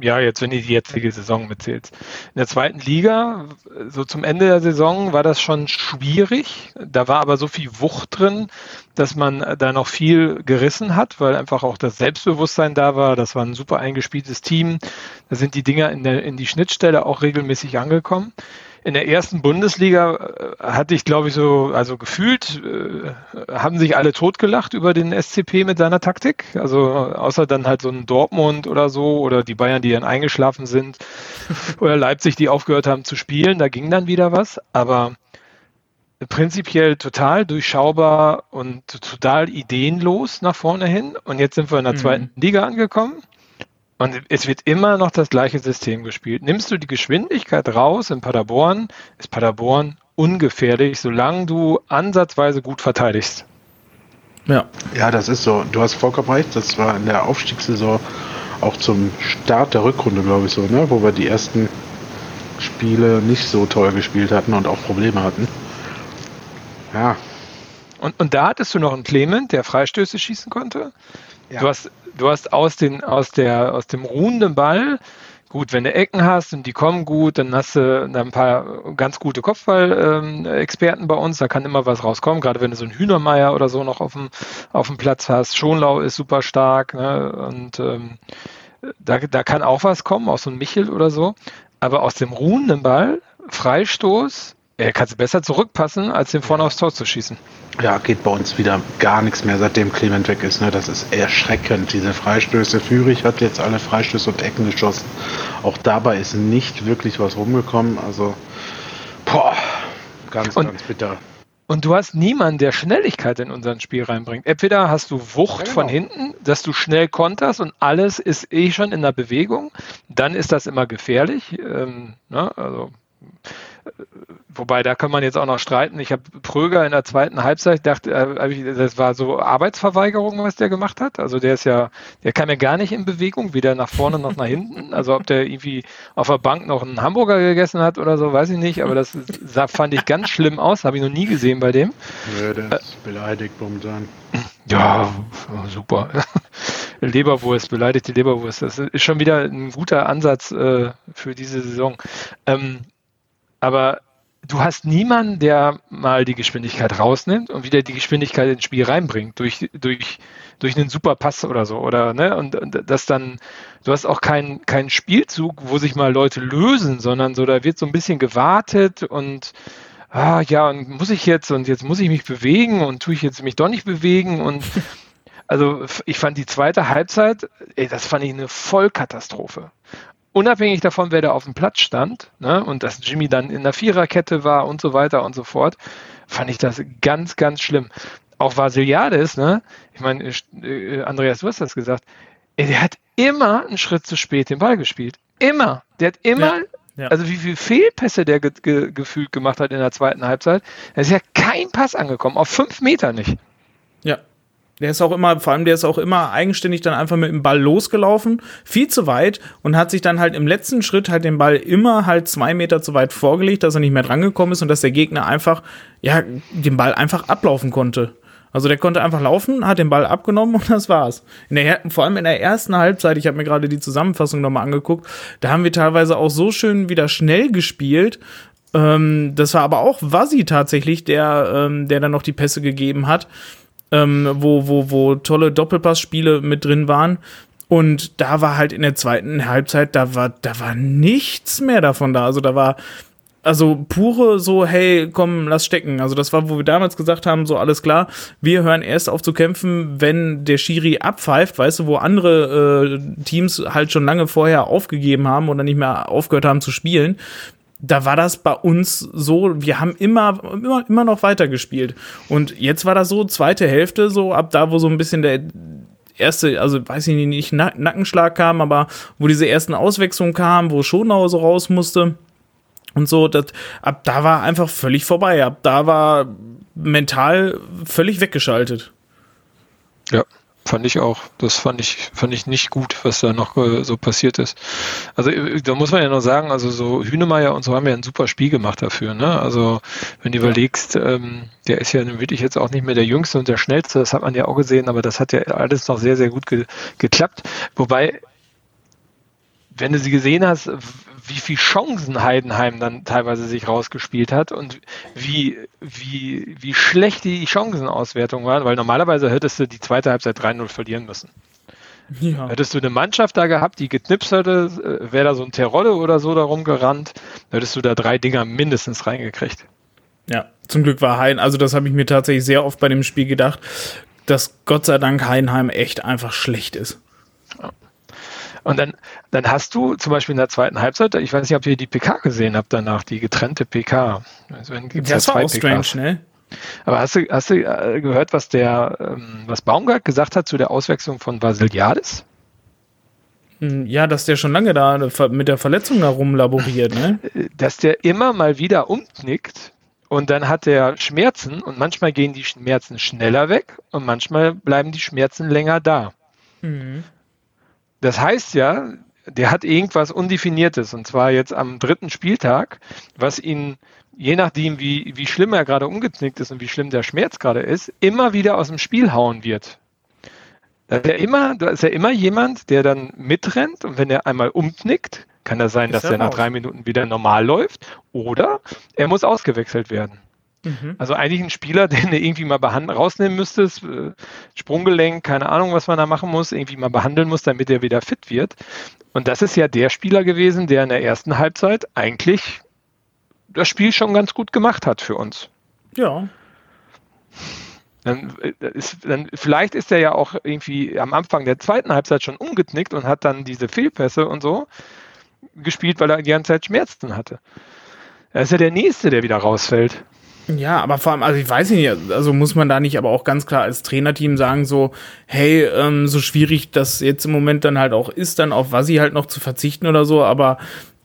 ja, jetzt wenn du die jetzige Saison mitzählst. In der zweiten Liga, so zum Ende der Saison, war das schon schwierig. Da war aber so viel Wucht drin, dass man da noch viel gerissen hat, weil einfach auch das Selbstbewusstsein da war. Das war ein super eingespieltes Team. Da sind die Dinger in, der, in die Schnittstelle auch regelmäßig angekommen in der ersten Bundesliga äh, hatte ich, glaube ich, so, also gefühlt, äh, haben sich alle totgelacht über den SCP mit seiner Taktik. Also außer dann halt so ein Dortmund oder so oder die Bayern, die dann eingeschlafen sind oder Leipzig, die aufgehört haben zu spielen, da ging dann wieder was. Aber prinzipiell total durchschaubar und total ideenlos nach vorne hin. Und jetzt sind wir in der mhm. zweiten Liga angekommen. Und es wird immer noch das gleiche System gespielt. Nimmst du die Geschwindigkeit raus in Paderborn, ist Paderborn ungefährlich, solange du ansatzweise gut verteidigst. Ja. Ja, das ist so. Du hast vollkommen recht. Das war in der Aufstiegssaison auch zum Start der Rückrunde, glaube ich, so, ne? wo wir die ersten Spiele nicht so toll gespielt hatten und auch Probleme hatten. Ja. Und, und da hattest du noch einen Clement, der Freistöße schießen konnte. Ja. Du hast du hast aus, den, aus, der, aus dem ruhenden Ball, gut, wenn du Ecken hast und die kommen gut, dann hast du ein paar ganz gute Kopfball-Experten bei uns, da kann immer was rauskommen, gerade wenn du so einen Hühnermeier oder so noch auf dem, auf dem Platz hast. Schonlau ist super stark ne? und ähm, da, da kann auch was kommen, auch so ein Michel oder so. Aber aus dem ruhenden Ball, Freistoß, er kannst besser zurückpassen, als den vorne aufs Tor zu schießen. Ja, geht bei uns wieder gar nichts mehr, seitdem Clement weg ist. Ne? Das ist erschreckend. Diese Freistöße. Führig hat jetzt alle Freistöße und Ecken geschossen. Auch dabei ist nicht wirklich was rumgekommen. Also, boah, ganz, und, ganz bitter. Und du hast niemanden, der Schnelligkeit in unser Spiel reinbringt. Entweder hast du Wucht genau. von hinten, dass du schnell konterst und alles ist eh schon in der Bewegung. Dann ist das immer gefährlich. Ähm, ne? Also Wobei, da kann man jetzt auch noch streiten. Ich habe Pröger in der zweiten Halbzeit, dachte, äh, das war so Arbeitsverweigerung, was der gemacht hat. Also der ist ja, der kam ja gar nicht in Bewegung, weder nach vorne noch nach hinten. Also ob der irgendwie auf der Bank noch einen Hamburger gegessen hat oder so, weiß ich nicht. Aber das sah, fand ich ganz schlimm aus, habe ich noch nie gesehen bei dem. Ja, der ist beleidigt momentan. Ja, super. Leberwurst, beleidigte Leberwurst. Das ist schon wieder ein guter Ansatz äh, für diese Saison. Ähm, aber du hast niemanden, der mal die Geschwindigkeit rausnimmt und wieder die Geschwindigkeit ins Spiel reinbringt durch, durch, durch einen super Pass oder so. Oder, ne? Und, und das dann, du hast auch keinen keinen Spielzug, wo sich mal Leute lösen, sondern so, da wird so ein bisschen gewartet und ah ja, und muss ich jetzt und jetzt muss ich mich bewegen und tue ich jetzt mich doch nicht bewegen und also ich fand die zweite Halbzeit, ey, das fand ich eine Vollkatastrophe unabhängig davon, wer da auf dem Platz stand, ne, und dass Jimmy dann in der Viererkette war und so weiter und so fort, fand ich das ganz, ganz schlimm. Auch Vasiliades, ne, ich meine, äh, Andreas, du hast das gesagt, ey, der hat immer einen Schritt zu spät den Ball gespielt. Immer. Der hat immer, ja, ja. also wie viele Fehlpässe der ge ge gefühlt gemacht hat in der zweiten Halbzeit. Da ist ja kein Pass angekommen, auf fünf Meter nicht. Ja, der ist auch immer, vor allem der ist auch immer eigenständig dann einfach mit dem Ball losgelaufen, viel zu weit und hat sich dann halt im letzten Schritt halt den Ball immer halt zwei Meter zu weit vorgelegt, dass er nicht mehr drangekommen ist und dass der Gegner einfach, ja, den Ball einfach ablaufen konnte. Also der konnte einfach laufen, hat den Ball abgenommen und das war's. In der, vor allem in der ersten Halbzeit, ich habe mir gerade die Zusammenfassung nochmal angeguckt, da haben wir teilweise auch so schön wieder schnell gespielt. Ähm, das war aber auch Wasi tatsächlich, der, ähm, der dann noch die Pässe gegeben hat ähm, wo, wo, wo tolle Doppelpassspiele mit drin waren. Und da war halt in der zweiten Halbzeit, da war, da war nichts mehr davon da. Also da war, also pure so, hey, komm, lass stecken. Also das war, wo wir damals gesagt haben, so alles klar, wir hören erst auf zu kämpfen, wenn der Schiri abpfeift, weißt du, wo andere äh, Teams halt schon lange vorher aufgegeben haben oder nicht mehr aufgehört haben zu spielen da war das bei uns so, wir haben immer, immer, immer noch weitergespielt. Und jetzt war das so, zweite Hälfte, so ab da, wo so ein bisschen der erste, also weiß ich nicht, Nackenschlag kam, aber wo diese ersten Auswechslungen kamen, wo Schonau so raus musste und so, das, ab da war einfach völlig vorbei. Ab da war mental völlig weggeschaltet. Ja, Fand ich auch. Das fand ich, fand ich nicht gut, was da noch äh, so passiert ist. Also äh, da muss man ja noch sagen, also so Hünemeyer und so haben ja ein super Spiel gemacht dafür. Ne? Also wenn du ja. überlegst, ähm, der ist ja wirklich jetzt auch nicht mehr der Jüngste und der Schnellste, das hat man ja auch gesehen, aber das hat ja alles noch sehr, sehr gut ge geklappt. Wobei, wenn du sie gesehen hast, wie viel Chancen Heidenheim dann teilweise sich rausgespielt hat und wie, wie, wie schlecht die Chancenauswertung waren, weil normalerweise hättest du die zweite Halbzeit 3-0 verlieren müssen. Ja. Hättest du eine Mannschaft da gehabt, die geknipst hätte, wäre da so ein Terolle oder so darum gerannt, hättest du da drei Dinger mindestens reingekriegt. Ja, zum Glück war Hein, also das habe ich mir tatsächlich sehr oft bei dem Spiel gedacht, dass Gott sei Dank Heidenheim echt einfach schlecht ist. Ja. Und dann, dann hast du zum Beispiel in der zweiten Halbzeit, ich weiß nicht, ob ihr die PK gesehen habt danach, die getrennte PK. Also das war auch strange, ne? Aber hast du, hast du äh, gehört, was der, ähm, was Baumgart gesagt hat zu der Auswechslung von Vasiliades? Hm, ja, dass der schon lange da mit der Verletzung da rumlaboriert, ne? Dass der immer mal wieder umknickt und dann hat er Schmerzen und manchmal gehen die Schmerzen schneller weg und manchmal bleiben die Schmerzen länger da. Mhm. Das heißt ja, der hat irgendwas Undefiniertes und zwar jetzt am dritten Spieltag, was ihn, je nachdem, wie, wie schlimm er gerade umgeknickt ist und wie schlimm der Schmerz gerade ist, immer wieder aus dem Spiel hauen wird. Da ist ja immer, da ist ja immer jemand, der dann mitrennt und wenn er einmal umknickt, kann das sein, ist dass er nach drei Minuten wieder normal läuft oder er muss ausgewechselt werden. Mhm. Also eigentlich ein Spieler, den du irgendwie mal rausnehmen müsstest, äh, Sprunggelenk, keine Ahnung, was man da machen muss, irgendwie mal behandeln muss, damit er wieder fit wird. Und das ist ja der Spieler gewesen, der in der ersten Halbzeit eigentlich das Spiel schon ganz gut gemacht hat für uns. Ja. Dann äh, ist, dann, vielleicht ist er ja auch irgendwie am Anfang der zweiten Halbzeit schon umgeknickt und hat dann diese Fehlpässe und so gespielt, weil er die ganze Zeit Schmerzen hatte. Er ist ja der Nächste, der wieder rausfällt. Ja, aber vor allem, also ich weiß nicht, also muss man da nicht aber auch ganz klar als Trainerteam sagen, so, hey, ähm, so schwierig das jetzt im Moment dann halt auch ist, dann auf Wasi halt noch zu verzichten oder so, aber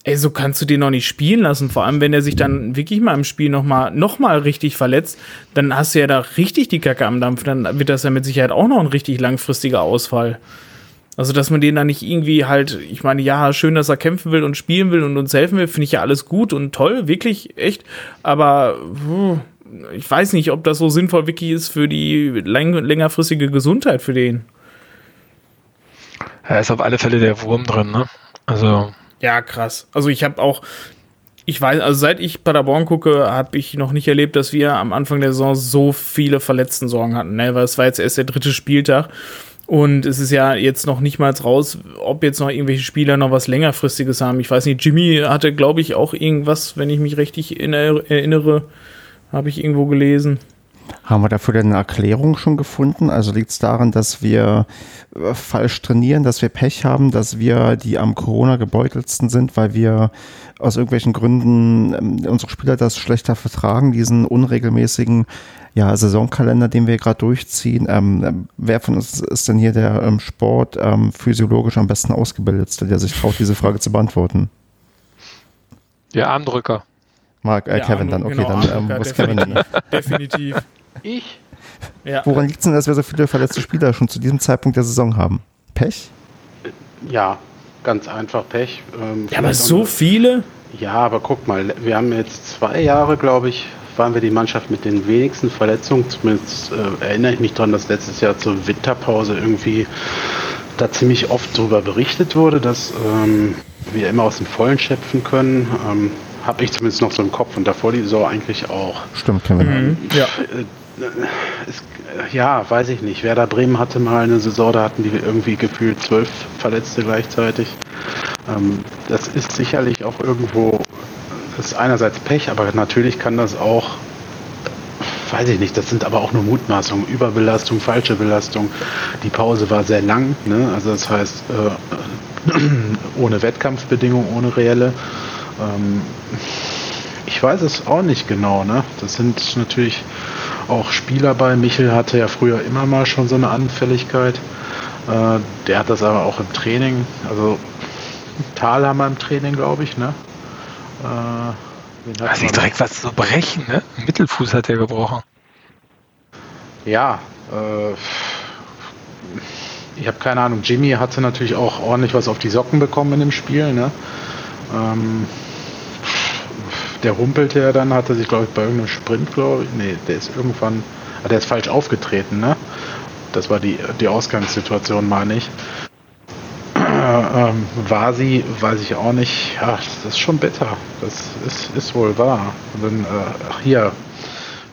ey, so kannst du den noch nicht spielen lassen. Vor allem, wenn er sich dann wirklich mal im Spiel nochmal noch mal richtig verletzt, dann hast du ja da richtig die Kacke am Dampf, dann wird das ja mit Sicherheit auch noch ein richtig langfristiger Ausfall. Also, dass man den da nicht irgendwie halt, ich meine, ja, schön, dass er kämpfen will und spielen will und uns helfen will, finde ich ja alles gut und toll, wirklich, echt. Aber puh, ich weiß nicht, ob das so sinnvoll wirklich ist für die läng längerfristige Gesundheit für den. Da ist auf alle Fälle der Wurm drin, ne? Also. Ja, krass. Also ich habe auch, ich weiß, also seit ich Paderborn gucke, habe ich noch nicht erlebt, dass wir am Anfang der Saison so viele Verletzten-Sorgen hatten, ne? Weil es war jetzt erst der dritte Spieltag. Und es ist ja jetzt noch nicht mal raus, ob jetzt noch irgendwelche Spieler noch was längerfristiges haben. Ich weiß nicht, Jimmy hatte, glaube ich, auch irgendwas, wenn ich mich richtig erinnere, habe ich irgendwo gelesen. Haben wir dafür denn eine Erklärung schon gefunden? Also liegt es daran, dass wir äh, falsch trainieren, dass wir Pech haben, dass wir die am Corona gebeutelsten sind, weil wir aus irgendwelchen Gründen ähm, unsere Spieler das schlechter vertragen, diesen unregelmäßigen ja, Saisonkalender, den wir gerade durchziehen. Ähm, wer von uns ist denn hier der ähm, Sport ähm, physiologisch am besten ausgebildetste, der sich traut, diese Frage zu beantworten? Der Armdrücker. Mark, äh, Kevin dann, okay, genau, dann ähm, muss Kevin. Definitiv. Ich? Ja. Woran liegt es denn, dass wir so viele verletzte Spieler schon zu diesem Zeitpunkt der Saison haben? Pech? Ja, ganz einfach Pech. Ähm, ja, aber so viele? Ja, aber guck mal, wir haben jetzt zwei Jahre, glaube ich, waren wir die Mannschaft mit den wenigsten Verletzungen. Zumindest äh, erinnere ich mich daran, dass letztes Jahr zur Winterpause irgendwie da ziemlich oft darüber berichtet wurde, dass ähm, wir immer aus dem Vollen schöpfen können. Ähm, Habe ich zumindest noch so im Kopf und davor die Saison eigentlich auch. Stimmt, Kevin. Mhm. Ja. Äh, es, ja, weiß ich nicht. Werder Bremen hatte mal eine Saison, da hatten die irgendwie gefühlt zwölf Verletzte gleichzeitig. Ähm, das ist sicherlich auch irgendwo, das ist einerseits Pech, aber natürlich kann das auch, weiß ich nicht, das sind aber auch nur Mutmaßungen. Überbelastung, falsche Belastung. Die Pause war sehr lang, ne? also das heißt, äh, ohne Wettkampfbedingungen, ohne reelle. Ähm, ich weiß es auch nicht genau. Ne? Das sind natürlich auch Spieler bei. Michel hatte ja früher immer mal schon so eine Anfälligkeit. Äh, der hat das aber auch im Training. Also Tal haben wir im Training, glaube ich. Ne? Äh, hat sich direkt was zu brechen. Ne? Mittelfuß hat er gebrochen. Ja. Äh, ich habe keine Ahnung. Jimmy hatte natürlich auch ordentlich was auf die Socken bekommen in dem Spiel. Ne? Ähm, der rumpelte ja dann, hatte sich, glaube ich, bei irgendeinem Sprint, glaube ich, nee, der ist irgendwann, ah, der ist falsch aufgetreten, ne? Das war die, die Ausgangssituation, meine ich. Äh, ähm, war sie, weiß ich auch nicht. Ja, das ist schon bitter. Das ist, ist wohl wahr. Und dann, äh, ach hier,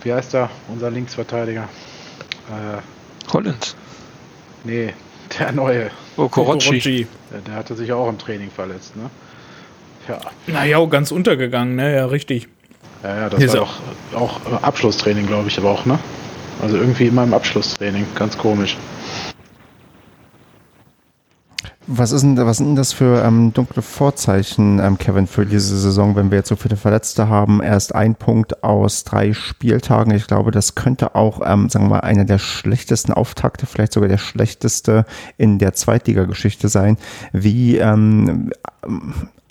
wie heißt er, unser Linksverteidiger? Äh, Collins. Nee, der neue. Oh, Korochi. Der, der hatte sich auch im Training verletzt, ne? Ja. Naja, ganz untergegangen, ne? Ja, richtig. Ja, ja, das Hier war doch auch äh, Abschlusstraining, glaube ich, aber auch, ne? Also irgendwie immer im Abschlusstraining. Ganz komisch. Was, ist denn, was sind denn das für ähm, dunkle Vorzeichen, ähm, Kevin, für diese Saison, wenn wir jetzt so viele Verletzte haben? Erst ein Punkt aus drei Spieltagen. Ich glaube, das könnte auch, ähm, sagen wir mal, einer der schlechtesten Auftakte, vielleicht sogar der schlechteste in der Zweitligageschichte sein. Wie ähm,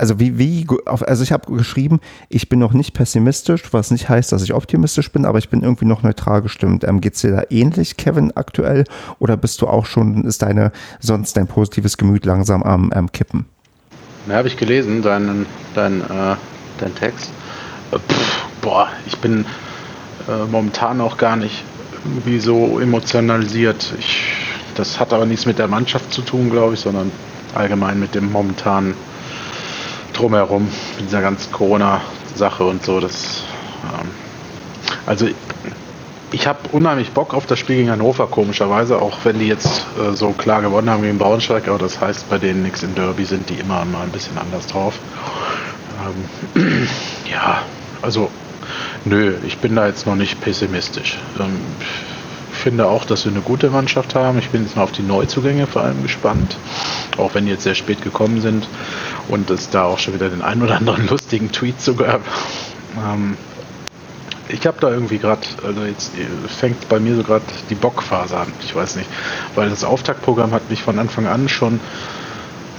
also wie, wie, also ich habe geschrieben, ich bin noch nicht pessimistisch, was nicht heißt, dass ich optimistisch bin, aber ich bin irgendwie noch neutral gestimmt. Ähm, Geht es dir da ähnlich, Kevin, aktuell? Oder bist du auch schon, ist deine, sonst dein positives Gemüt langsam am ähm, Kippen? Na, habe ich gelesen, deinen, dein, äh, dein Text. Äh, pff, boah, ich bin äh, momentan auch gar nicht irgendwie so emotionalisiert. Ich, das hat aber nichts mit der Mannschaft zu tun, glaube ich, sondern allgemein mit dem momentanen drumherum, mit dieser ganzen Corona-Sache und so. Das, ähm, also ich habe unheimlich Bock auf das Spiel gegen Hannover, komischerweise, auch wenn die jetzt äh, so klar gewonnen haben gegen Braunschweig, aber das heißt bei denen nichts im Derby, sind die immer mal ein bisschen anders drauf. Ähm, ja, also nö, ich bin da jetzt noch nicht pessimistisch. Ähm, finde auch, dass wir eine gute Mannschaft haben. Ich bin jetzt mal auf die Neuzugänge vor allem gespannt, auch wenn die jetzt sehr spät gekommen sind und es da auch schon wieder den einen oder anderen lustigen Tweet so gab. Ähm, ich habe da irgendwie gerade, also jetzt fängt bei mir so gerade die Bockphase an. Ich weiß nicht, weil das Auftaktprogramm hat mich von Anfang an schon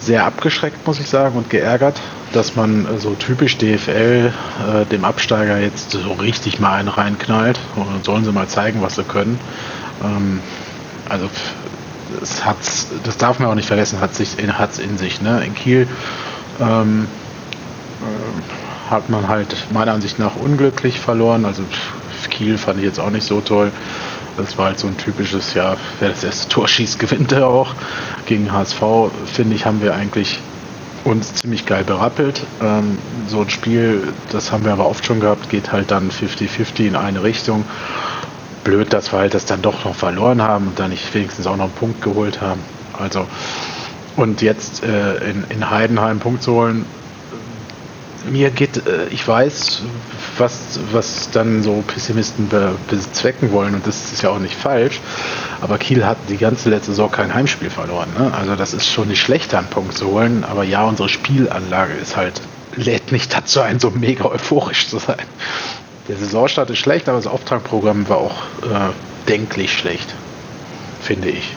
sehr abgeschreckt, muss ich sagen, und geärgert, dass man so typisch DFL äh, dem Absteiger jetzt so richtig mal einen reinknallt und sollen sie mal zeigen, was sie können. Ähm, also es hat's, das darf man auch nicht vergessen, hat es in, hat's in sich. Ne? In Kiel ähm, äh, hat man halt meiner Ansicht nach unglücklich verloren. Also Kiel fand ich jetzt auch nicht so toll. Das war halt so ein typisches, ja, wer das erste Tor schießt, gewinnt er auch. Gegen HSV, finde ich, haben wir eigentlich uns ziemlich geil berappelt. Ähm, so ein Spiel, das haben wir aber oft schon gehabt, geht halt dann 50-50 in eine Richtung. Blöd, dass wir halt das dann doch noch verloren haben und dann nicht wenigstens auch noch einen Punkt geholt haben. Also, und jetzt äh, in, in Heidenheim Punkt zu holen, mir geht, äh, ich weiß, was, was dann so Pessimisten be bezwecken wollen und das ist ja auch nicht falsch. Aber Kiel hat die ganze letzte Saison kein Heimspiel verloren. Ne? Also das ist schon nicht schlecht, einen Punkt zu holen. Aber ja, unsere Spielanlage ist halt, lädt nicht dazu ein, so mega euphorisch zu sein. Der Saisonstart ist schlecht, aber das Auftragprogramm war auch äh, denklich schlecht, finde ich.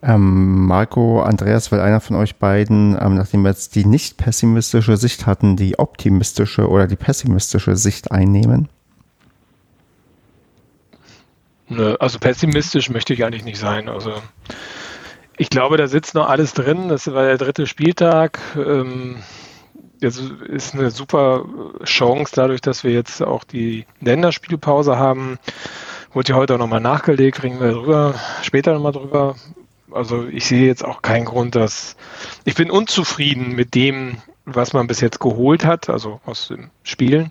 Ähm, Marco, Andreas, will einer von euch beiden, ähm, nachdem wir jetzt die nicht pessimistische Sicht hatten, die optimistische oder die pessimistische Sicht einnehmen? Nö, also pessimistisch möchte ich eigentlich nicht sein. Also ich glaube, da sitzt noch alles drin. Das war der dritte Spieltag. Ähm, das ist eine super Chance, dadurch, dass wir jetzt auch die Länderspielpause haben. Wurde ja heute auch nochmal nachgelegt, kriegen wir drüber, später nochmal drüber. Also ich sehe jetzt auch keinen Grund, dass ich bin unzufrieden mit dem, was man bis jetzt geholt hat, also aus dem Spielen.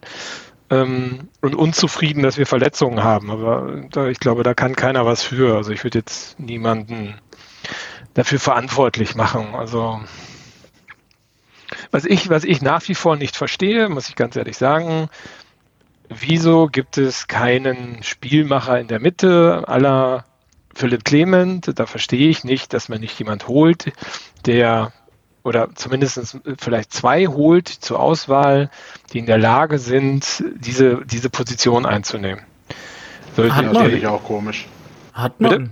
Ähm, und unzufrieden, dass wir Verletzungen haben. Aber da, ich glaube, da kann keiner was für. Also ich würde jetzt niemanden dafür verantwortlich machen. Also was ich, was ich nach wie vor nicht verstehe, muss ich ganz ehrlich sagen, wieso gibt es keinen Spielmacher in der Mitte aller Philipp Clement, da verstehe ich nicht, dass man nicht jemand holt, der oder zumindest vielleicht zwei holt zur Auswahl, die in der Lage sind, diese, diese Position einzunehmen. So, Hat man. ich auch komisch. Hat man.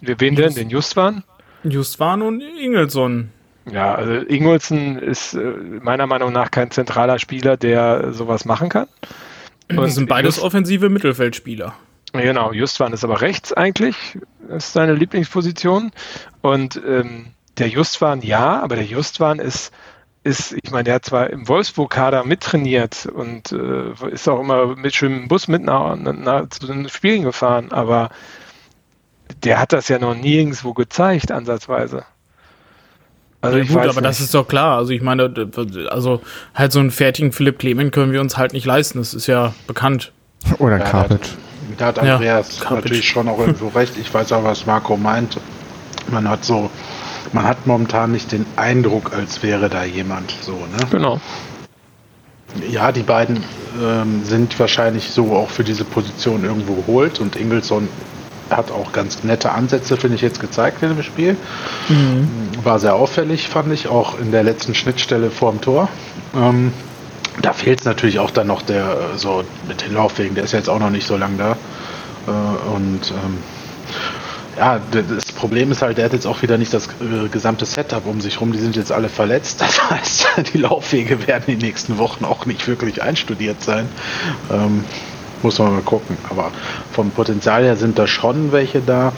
Bitte? Wen denn? Den Justwan? Justwan und Ingelsson. Ja, also Ingolson ist äh, meiner Meinung nach kein zentraler Spieler, der sowas machen kann. Und das sind beides offensive Mittelfeldspieler. Genau, Justwan ist aber rechts eigentlich, ist seine Lieblingsposition. Und ähm, der Justwan ja, aber der Justwan ist, ist, ich meine, der hat zwar im Wolfsburg-Kader mittrainiert und äh, ist auch immer mit schönem Bus mit nach, nach, zu den Spielen gefahren, aber der hat das ja noch nirgendwo gezeigt, ansatzweise. Also ja, gut, aber nicht. das ist doch klar. Also ich meine, also halt so einen fertigen Philipp Clement können wir uns halt nicht leisten. Das ist ja bekannt. Oder ja, Carpet. Da hat Andreas ja, natürlich schon auch irgendwo recht. Ich weiß auch, was Marco meint. Man hat so, man hat momentan nicht den Eindruck, als wäre da jemand so, ne? Genau. Ja, die beiden ähm, sind wahrscheinlich so auch für diese Position irgendwo geholt und Ingelsson hat auch ganz nette Ansätze, finde ich, jetzt gezeigt in dem Spiel. Mhm. War sehr auffällig, fand ich, auch in der letzten Schnittstelle vorm Tor. Ähm, da fehlt es natürlich auch dann noch der, so mit den Laufwegen, der ist jetzt auch noch nicht so lang da. Äh, und ähm, ja, das Problem ist halt, der hat jetzt auch wieder nicht das äh, gesamte Setup um sich rum. Die sind jetzt alle verletzt. Das heißt, die Laufwege werden in den nächsten Wochen auch nicht wirklich einstudiert sein. Ähm, muss man mal gucken. Aber vom Potenzial her sind da schon welche da.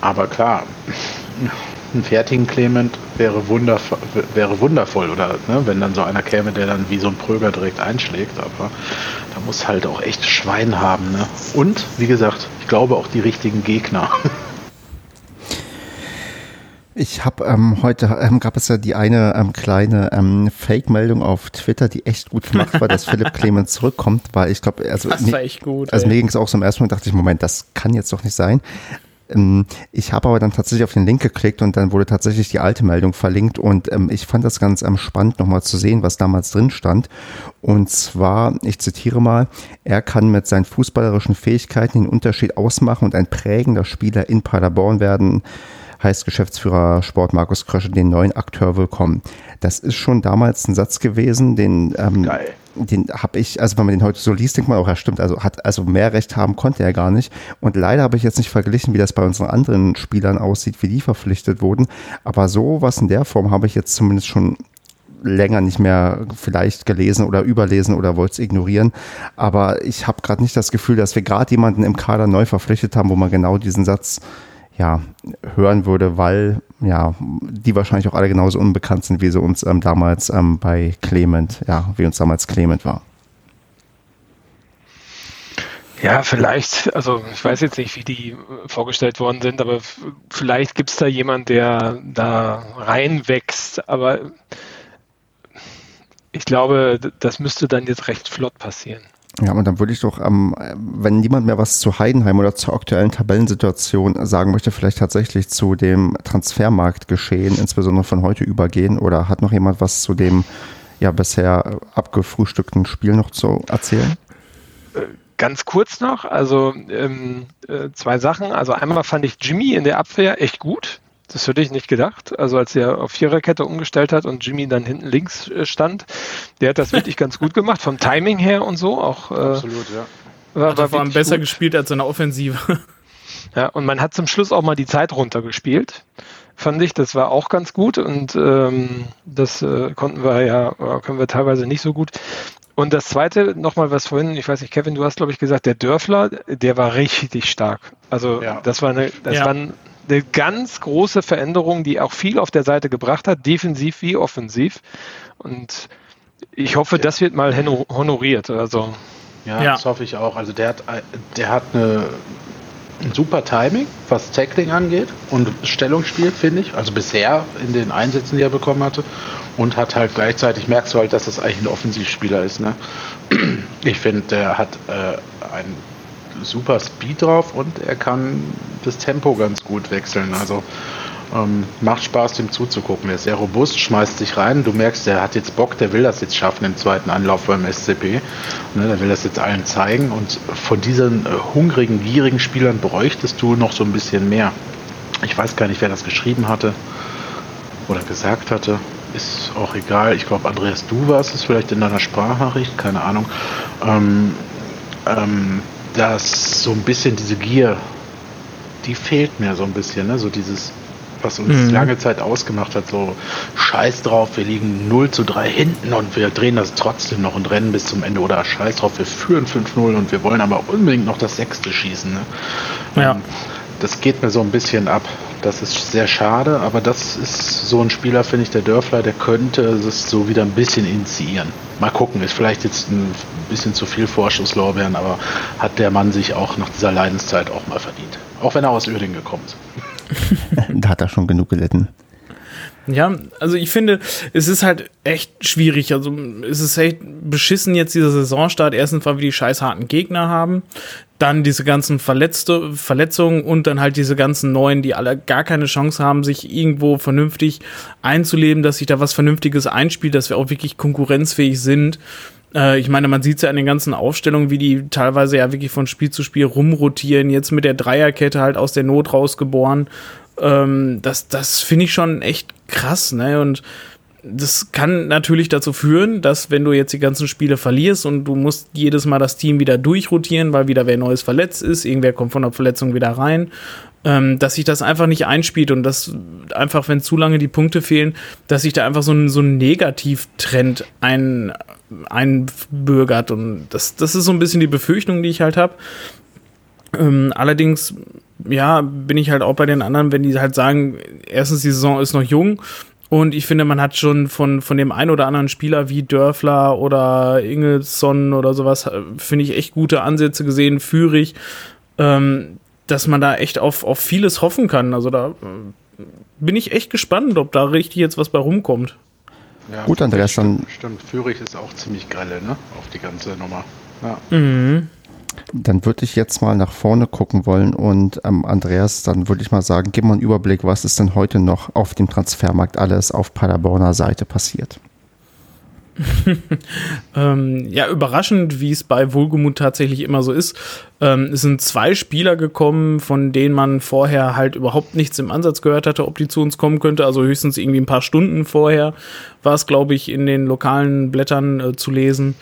Aber klar, einen fertigen Clement wäre, wundervoll, wäre wundervoll oder ne, wenn dann so einer käme, der dann wie so ein Pröger direkt einschlägt, aber da muss halt auch echt Schwein haben. Ne? Und wie gesagt, ich glaube auch die richtigen Gegner. Ich habe ähm, heute ähm, gab es ja die eine ähm, kleine ähm, Fake-Meldung auf Twitter, die echt gut gemacht war, dass Philipp Clemens zurückkommt, weil ich glaube, also, das war echt gut, also mir ging es auch so im ersten Moment, dachte ich, Moment, das kann jetzt doch nicht sein. Ähm, ich habe aber dann tatsächlich auf den Link geklickt und dann wurde tatsächlich die alte Meldung verlinkt und ähm, ich fand das ganz ähm, spannend nochmal zu sehen, was damals drin stand. Und zwar, ich zitiere mal, er kann mit seinen fußballerischen Fähigkeiten den Unterschied ausmachen und ein prägender Spieler in Paderborn werden heißt Geschäftsführer Sport Markus Krösche den neuen Akteur willkommen. Das ist schon damals ein Satz gewesen, den ähm, Geil den habe ich, also wenn man den heute so liest, denkt man auch, ja stimmt, also hat also mehr Recht haben konnte er gar nicht. Und leider habe ich jetzt nicht verglichen, wie das bei unseren anderen Spielern aussieht, wie die verpflichtet wurden. Aber so was in der Form habe ich jetzt zumindest schon länger nicht mehr vielleicht gelesen oder überlesen oder wollte es ignorieren. Aber ich habe gerade nicht das Gefühl, dass wir gerade jemanden im Kader neu verpflichtet haben, wo man genau diesen Satz ja, hören würde, weil ja, die wahrscheinlich auch alle genauso unbekannt sind, wie sie uns ähm, damals ähm, bei Clement, ja, wie uns damals Clement war. Ja, vielleicht, also ich weiß jetzt nicht, wie die vorgestellt worden sind, aber vielleicht gibt es da jemand, der da reinwächst, aber ich glaube, das müsste dann jetzt recht flott passieren. Ja, und dann würde ich doch, ähm, wenn niemand mehr was zu Heidenheim oder zur aktuellen Tabellensituation sagen möchte, vielleicht tatsächlich zu dem Transfermarkt geschehen, insbesondere von heute übergehen. Oder hat noch jemand was zu dem ja bisher abgefrühstückten Spiel noch zu erzählen? Äh, ganz kurz noch, also ähm, äh, zwei Sachen. Also einmal fand ich Jimmy in der Abwehr echt gut. Das hätte ich nicht gedacht. Also als er auf Viererkette umgestellt hat und Jimmy dann hinten links äh, stand, der hat das wirklich ganz gut gemacht, vom Timing her und so. Auch, äh, Absolut, ja. War, war, war besser gut. gespielt als seine Offensive. Ja, und man hat zum Schluss auch mal die Zeit runtergespielt, fand ich. Das war auch ganz gut und ähm, das äh, konnten wir ja, können wir teilweise nicht so gut. Und das zweite, nochmal was vorhin, ich weiß nicht, Kevin, du hast, glaube ich, gesagt, der Dörfler, der war richtig stark. Also ja. das war eine, das ja. war ein eine ganz große Veränderung, die auch viel auf der Seite gebracht hat, defensiv wie offensiv. Und ich hoffe, das wird mal honoriert. Also ja, ja, das hoffe ich auch. Also der hat, der hat eine, ein super Timing, was Tackling angeht und Stellungsspiel, finde ich. Also bisher in den Einsätzen, die er bekommen hatte. Und hat halt gleichzeitig, merkst du halt, dass das eigentlich ein Offensivspieler ist. Ne? Ich finde, der hat äh, einen super Speed drauf und er kann das Tempo ganz gut wechseln. Also ähm, macht Spaß, dem zuzugucken. Er ist sehr robust, schmeißt sich rein. Du merkst, er hat jetzt Bock, der will das jetzt schaffen im zweiten Anlauf beim SCP. Ne, der will das jetzt allen zeigen. Und von diesen äh, hungrigen, gierigen Spielern bräuchtest du noch so ein bisschen mehr. Ich weiß gar nicht, wer das geschrieben hatte oder gesagt hatte. Ist auch egal. Ich glaube, Andreas, du warst es vielleicht in deiner Sprachnachricht, keine Ahnung. Ähm, ähm, dass so ein bisschen diese Gier, die fehlt mir so ein bisschen, ne? so dieses, was uns mhm. lange Zeit ausgemacht hat, so scheiß drauf, wir liegen 0 zu 3 hinten und wir drehen das trotzdem noch und rennen bis zum Ende oder scheiß drauf, wir führen 5-0 und wir wollen aber unbedingt noch das sechste schießen. Ne? Ja. Ähm, das geht mir so ein bisschen ab. Das ist sehr schade, aber das ist so ein Spieler, finde ich, der Dörfler, der könnte es so wieder ein bisschen initiieren. Mal gucken, ist vielleicht jetzt ein bisschen zu viel Vorschusslorbeeren, aber hat der Mann sich auch nach dieser Leidenszeit auch mal verdient. Auch wenn er aus Uerdingen gekommen ist. da hat er schon genug gelitten. Ja, also ich finde, es ist halt echt schwierig. Also es ist echt beschissen jetzt dieser Saisonstart. Erstens, weil wir die scheiß harten Gegner haben. Dann diese ganzen Verletzte, Verletzungen und dann halt diese ganzen neuen, die alle gar keine Chance haben, sich irgendwo vernünftig einzuleben, dass sich da was Vernünftiges einspielt, dass wir auch wirklich konkurrenzfähig sind. Äh, ich meine, man sieht es ja an den ganzen Aufstellungen, wie die teilweise ja wirklich von Spiel zu Spiel rumrotieren. Jetzt mit der Dreierkette halt aus der Not rausgeboren. Ähm, das das finde ich schon echt krass, ne? Und das kann natürlich dazu führen, dass wenn du jetzt die ganzen Spiele verlierst und du musst jedes Mal das Team wieder durchrotieren, weil wieder wer Neues verletzt ist, irgendwer kommt von der Verletzung wieder rein, ähm, dass sich das einfach nicht einspielt und dass einfach, wenn zu lange die Punkte fehlen, dass sich da einfach so ein, so ein Negativtrend ein, einbürgert und das, das ist so ein bisschen die Befürchtung, die ich halt habe. Ähm, allerdings, ja, bin ich halt auch bei den anderen, wenn die halt sagen, erstens, die Saison ist noch jung und ich finde, man hat schon von, von dem einen oder anderen Spieler wie Dörfler oder Ingelsson oder sowas, äh, finde ich echt gute Ansätze gesehen, führig, ähm, dass man da echt auf, auf vieles hoffen kann. Also da äh, bin ich echt gespannt, ob da richtig jetzt was bei rumkommt. Ja, Gut, Andreas, dann. Stimmt, Führig ist auch ziemlich grelle, ne? Auf die ganze Nummer. Ja. Mhm. Dann würde ich jetzt mal nach vorne gucken wollen und ähm, Andreas, dann würde ich mal sagen, gib mal einen Überblick, was ist denn heute noch auf dem Transfermarkt alles auf Paderborner Seite passiert. ähm, ja, überraschend, wie es bei Wohlgemut tatsächlich immer so ist. Ähm, es sind zwei Spieler gekommen, von denen man vorher halt überhaupt nichts im Ansatz gehört hatte, ob die zu uns kommen könnte. Also höchstens irgendwie ein paar Stunden vorher war es, glaube ich, in den lokalen Blättern äh, zu lesen.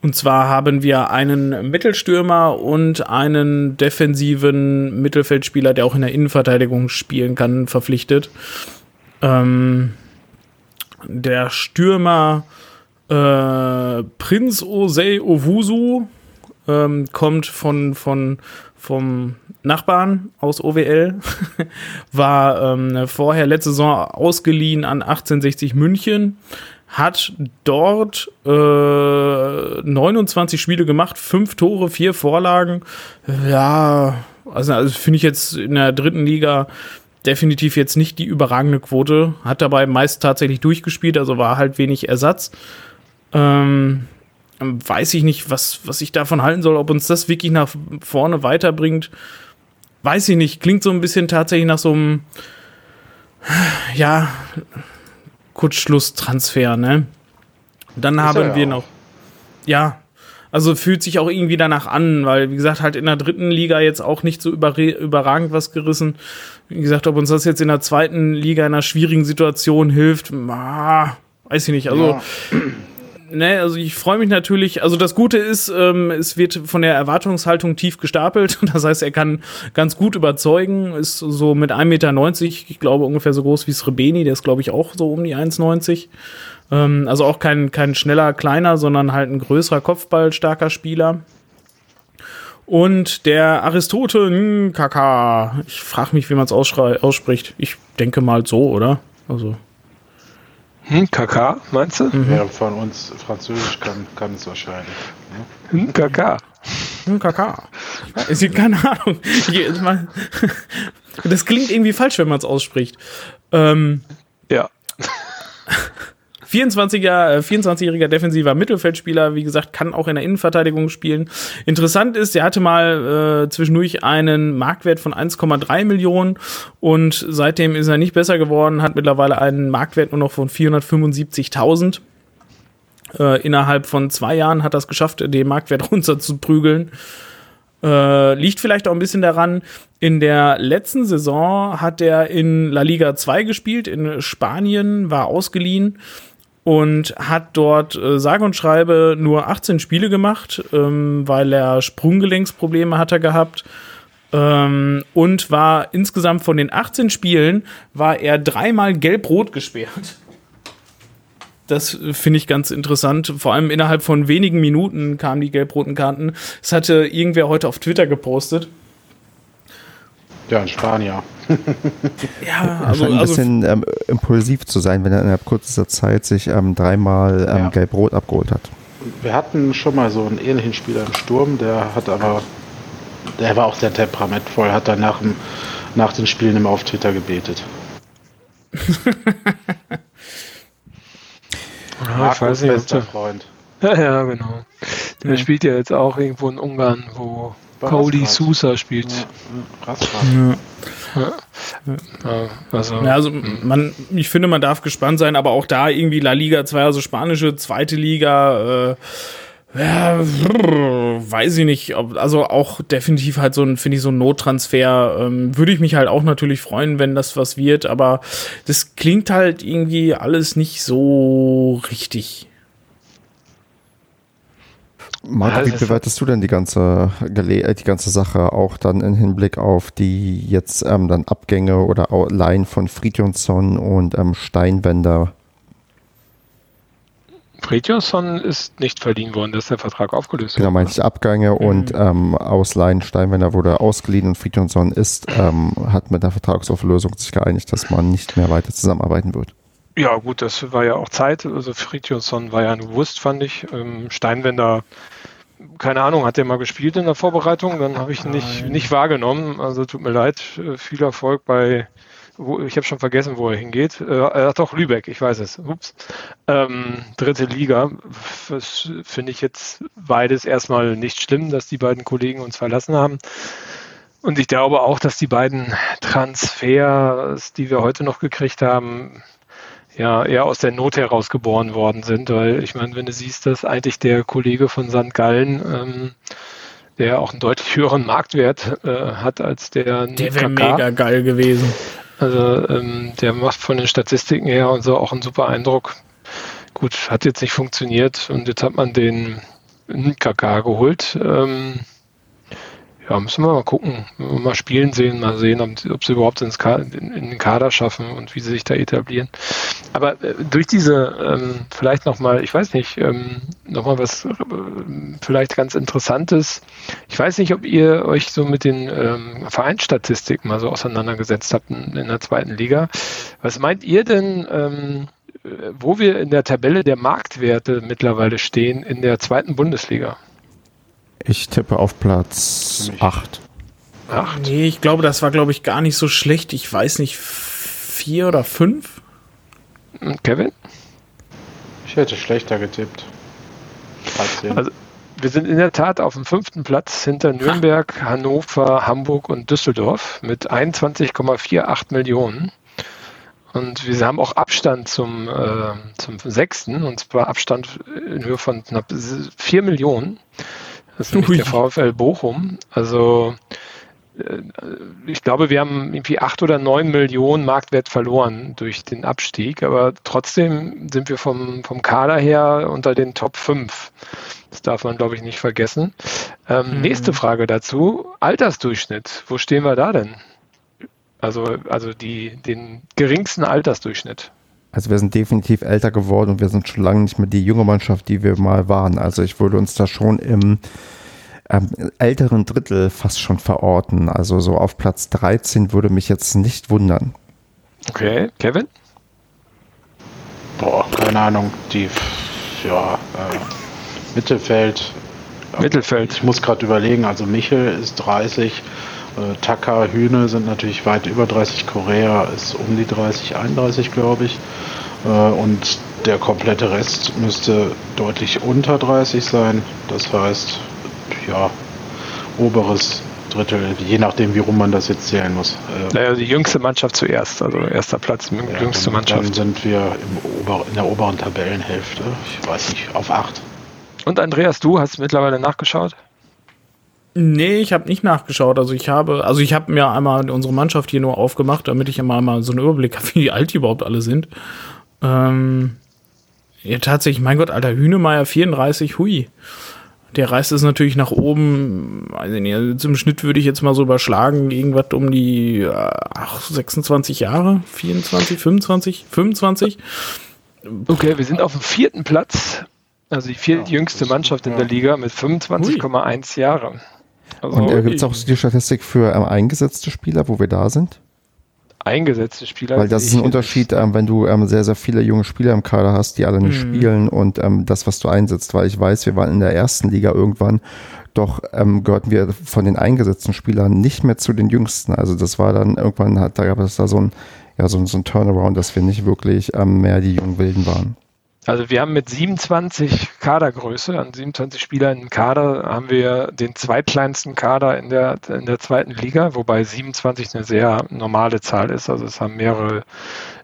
Und zwar haben wir einen Mittelstürmer und einen defensiven Mittelfeldspieler, der auch in der Innenverteidigung spielen kann, verpflichtet. Ähm, der Stürmer äh, Prinz Osei Owusu ähm, kommt von, von, vom Nachbarn aus OWL, war ähm, vorher letzte Saison ausgeliehen an 1860 München hat dort äh, 29 Spiele gemacht, fünf Tore, vier Vorlagen. Ja, also, also finde ich jetzt in der dritten Liga definitiv jetzt nicht die überragende Quote. Hat dabei meist tatsächlich durchgespielt, also war halt wenig Ersatz. Ähm, weiß ich nicht, was, was ich davon halten soll, ob uns das wirklich nach vorne weiterbringt. Weiß ich nicht. Klingt so ein bisschen tatsächlich nach so einem, ja, Kurzschlusstransfer, ne? Dann haben wir auch. noch, ja, also fühlt sich auch irgendwie danach an, weil, wie gesagt, halt in der dritten Liga jetzt auch nicht so überragend was gerissen. Wie gesagt, ob uns das jetzt in der zweiten Liga in einer schwierigen Situation hilft, ah, weiß ich nicht. Also, ja. Ne, also ich freue mich natürlich. Also das Gute ist, ähm, es wird von der Erwartungshaltung tief gestapelt. Das heißt, er kann ganz gut überzeugen. Ist so mit 1,90 Meter, ich glaube ungefähr so groß wie Srebeni, der ist glaube ich auch so um die 1,90 ähm, also auch kein, kein schneller, kleiner, sondern halt ein größerer Kopfballstarker Spieler. Und der Aristote Kaka. Ich frage mich, wie man es ausspricht. Ich denke mal so, oder? Also. Hm, Kaka, meinst du? Mhm. Wer von uns Französisch kann, kann es wahrscheinlich. Ne? Hm, Kaka. Hm, Kaka. Ist keine Ahnung. Das klingt irgendwie falsch, wenn man es ausspricht. Ähm, ja. 24er, 24-jähriger äh, defensiver Mittelfeldspieler, wie gesagt, kann auch in der Innenverteidigung spielen. Interessant ist, er hatte mal äh, zwischendurch einen Marktwert von 1,3 Millionen und seitdem ist er nicht besser geworden, hat mittlerweile einen Marktwert nur noch von 475.000. Äh, innerhalb von zwei Jahren hat er es geschafft, den Marktwert runterzuprügeln. Äh, liegt vielleicht auch ein bisschen daran, in der letzten Saison hat er in La Liga 2 gespielt, in Spanien, war ausgeliehen und hat dort äh, sage und schreibe nur 18 Spiele gemacht, ähm, weil er Sprunggelenksprobleme hatte gehabt. Ähm, und war insgesamt von den 18 Spielen war er dreimal gelb-rot gesperrt. Das finde ich ganz interessant. Vor allem innerhalb von wenigen Minuten kamen die gelb-roten Karten. Das hatte irgendwer heute auf Twitter gepostet. Ja, in Spanier. ja, also, scheint ein also bisschen ähm, impulsiv zu sein, wenn er innerhalb kurzer Zeit sich ähm, dreimal ähm, ja. gelb-rot abgeholt hat. Wir hatten schon mal so einen ähnlichen Spieler im Sturm, der hat aber, der war auch sehr temperamentvoll, hat dann nach, dem, nach den Spielen immer auf Twitter gebetet. ja, ich weiß nicht, bester Freund. Ja, ja, genau. Der ja. spielt ja jetzt auch irgendwo in Ungarn, wo Cody Sousa spielt. Ja, ja. ja. Also, ja, also man, ich finde, man darf gespannt sein, aber auch da irgendwie La Liga 2, also spanische zweite Liga, äh, ja, weiß ich nicht. Ob, also auch definitiv halt so ein, finde ich, so ein Nottransfer. Ähm, Würde ich mich halt auch natürlich freuen, wenn das was wird, aber das klingt halt irgendwie alles nicht so richtig. Marco, wie bewertest du denn die ganze, äh, die ganze Sache auch dann im Hinblick auf die jetzt ähm, dann Abgänge oder Laien von Fridjonsson und ähm, Steinwender? Fridjonsson ist nicht verliehen worden, dass der Vertrag aufgelöst Genau, meinte ich Abgänge mhm. und ähm, Ausleihen. Steinwender wurde ausgeliehen und Fridjonsson ist, ähm, hat mit der Vertragsauflösung sich geeinigt, dass man nicht mehr weiter zusammenarbeiten wird. Ja, gut, das war ja auch Zeit. Also Fridtjonsson war ja ein Wurst, fand ich. Ähm, Steinwender, keine Ahnung, hat der mal gespielt in der Vorbereitung? Dann habe ich nicht, nicht wahrgenommen. Also tut mir leid. Äh, viel Erfolg bei, wo, ich habe schon vergessen, wo er hingeht. Äh, er doch Lübeck, ich weiß es. Ups. Ähm, dritte Liga. Das finde ich jetzt beides erstmal nicht schlimm, dass die beiden Kollegen uns verlassen haben. Und ich glaube auch, dass die beiden Transfers, die wir heute noch gekriegt haben, ja eher aus der Not heraus geboren worden sind, weil ich meine, wenn du siehst, dass eigentlich der Kollege von St. Gallen, ähm, der auch einen deutlich höheren Marktwert äh, hat als der Der wäre mega geil gewesen. Also ähm, der macht von den Statistiken her und so auch einen super Eindruck. Gut, hat jetzt nicht funktioniert und jetzt hat man den KK geholt. Ähm, ja, müssen wir mal gucken, mal spielen sehen, mal sehen, ob, sie überhaupt ins in, den Kader schaffen und wie sie sich da etablieren. Aber äh, durch diese, ähm, vielleicht nochmal, ich weiß nicht, ähm, nochmal was äh, vielleicht ganz Interessantes. Ich weiß nicht, ob ihr euch so mit den ähm, Vereinsstatistiken mal so auseinandergesetzt habt in, in der zweiten Liga. Was meint ihr denn, ähm, wo wir in der Tabelle der Marktwerte mittlerweile stehen in der zweiten Bundesliga. Ich tippe auf Platz 8. Acht? Nee, ich glaube, das war, glaube ich, gar nicht so schlecht. Ich weiß nicht, vier oder fünf? Kevin? Ich hätte schlechter getippt. 13. Also, wir sind in der Tat auf dem fünften Platz hinter Nürnberg, Hannover, Hamburg und Düsseldorf mit 21,48 Millionen. Und wir haben auch Abstand zum, äh, zum sechsten, und zwar Abstand in Höhe von knapp 4 Millionen. Das ist nämlich der VfL Bochum. Also äh, ich glaube, wir haben irgendwie acht oder neun Millionen Marktwert verloren durch den Abstieg, aber trotzdem sind wir vom, vom Kader her unter den Top 5. Das darf man, glaube ich, nicht vergessen. Ähm, mhm. Nächste Frage dazu. Altersdurchschnitt. Wo stehen wir da denn? Also, also die, den geringsten Altersdurchschnitt. Also wir sind definitiv älter geworden und wir sind schon lange nicht mehr die junge Mannschaft, die wir mal waren. Also ich würde uns da schon im ähm, älteren Drittel fast schon verorten. Also so auf Platz 13 würde mich jetzt nicht wundern. Okay, Kevin? Boah, keine Ahnung. Die, ja, äh, Mittelfeld. Mittelfeld. Ich muss gerade überlegen, also Michel ist 30, äh, Taka, Hühne sind natürlich weit über 30, Korea ist um die 30, 31 glaube ich. Äh, und der komplette Rest müsste deutlich unter 30 sein. Das heißt, ja, oberes Drittel, je nachdem, wie rum man das jetzt zählen muss. Äh, naja, die jüngste Mannschaft zuerst, also erster Platz, ja, jüngste dann, Mannschaft. Dann sind wir Ober, in der oberen Tabellenhälfte, ich weiß nicht, auf 8. Und Andreas, du hast mittlerweile nachgeschaut? Nee, ich habe nicht nachgeschaut. Also ich habe, also ich habe mir einmal unsere Mannschaft hier nur aufgemacht, damit ich einmal mal so einen Überblick habe, wie alt die überhaupt alle sind. Ähm, ja, tatsächlich, mein Gott, alter Hühnemeier 34, hui. Der reißt es natürlich nach oben. Also nicht, zum Schnitt würde ich jetzt mal so überschlagen, irgendwas um die ach, 26 Jahre, 24, 25, 25. Okay, wir sind auf dem vierten Platz. Also die viertjüngste ja, Mannschaft in der Liga mit 25,1 Jahre. Also Und äh, gibt es auch die Statistik für ähm, eingesetzte Spieler, wo wir da sind? eingesetzte Spieler. Weil das ist ein Unterschied, ähm, wenn du ähm, sehr, sehr viele junge Spieler im Kader hast, die alle nicht mhm. spielen und ähm, das, was du einsetzt. Weil ich weiß, wir waren in der ersten Liga irgendwann, doch ähm, gehörten wir von den eingesetzten Spielern nicht mehr zu den jüngsten. Also das war dann irgendwann, hat, da gab es da so ein, ja, so, so ein Turnaround, dass wir nicht wirklich ähm, mehr die jungen Wilden waren. Also wir haben mit 27 Kadergröße, an 27 Spielern im Kader, haben wir den zweitkleinsten Kader in der, in der zweiten Liga, wobei 27 eine sehr normale Zahl ist. Also es haben mehrere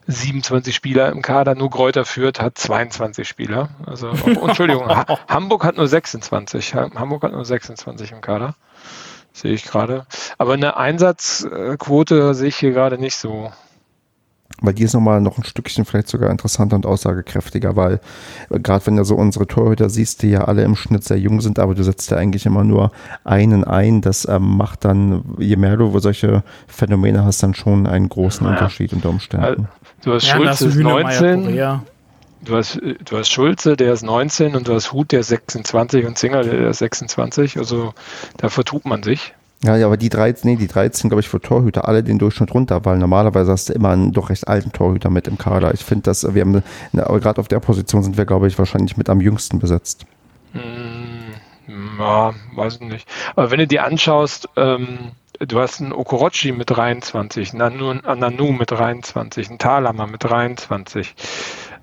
27 Spieler im Kader. Nur Kräuter führt hat 22 Spieler. Also, oh, Entschuldigung, Hamburg hat nur 26. Hamburg hat nur 26 im Kader. Sehe ich gerade. Aber eine Einsatzquote sehe ich hier gerade nicht so weil die ist nochmal noch ein Stückchen vielleicht sogar interessanter und aussagekräftiger, weil äh, gerade wenn du so unsere Torhüter siehst, die ja alle im Schnitt sehr jung sind, aber du setzt ja eigentlich immer nur einen ein, das ähm, macht dann, je mehr du solche Phänomene hast, dann schon einen großen ja. Unterschied unter Umständen. du hast ja, Schulze ist 19, du hast, du hast Schulze, der ist 19 und du hast Hut, der ist 26 und Zinger, der ist 26, also da vertut man sich. Ja, aber die 13, nee, die 13, glaube ich, für Torhüter alle den Durchschnitt runter, weil normalerweise hast du immer einen doch recht alten Torhüter mit im Kader. Ich finde, dass wir haben, gerade auf der Position sind wir, glaube ich, wahrscheinlich mit am jüngsten besetzt. Hm, ja, weiß ich nicht. Aber wenn du dir anschaust, ähm, du hast einen Okorochi mit 23, einen Nanu mit 23, einen Thalhammer mit 23.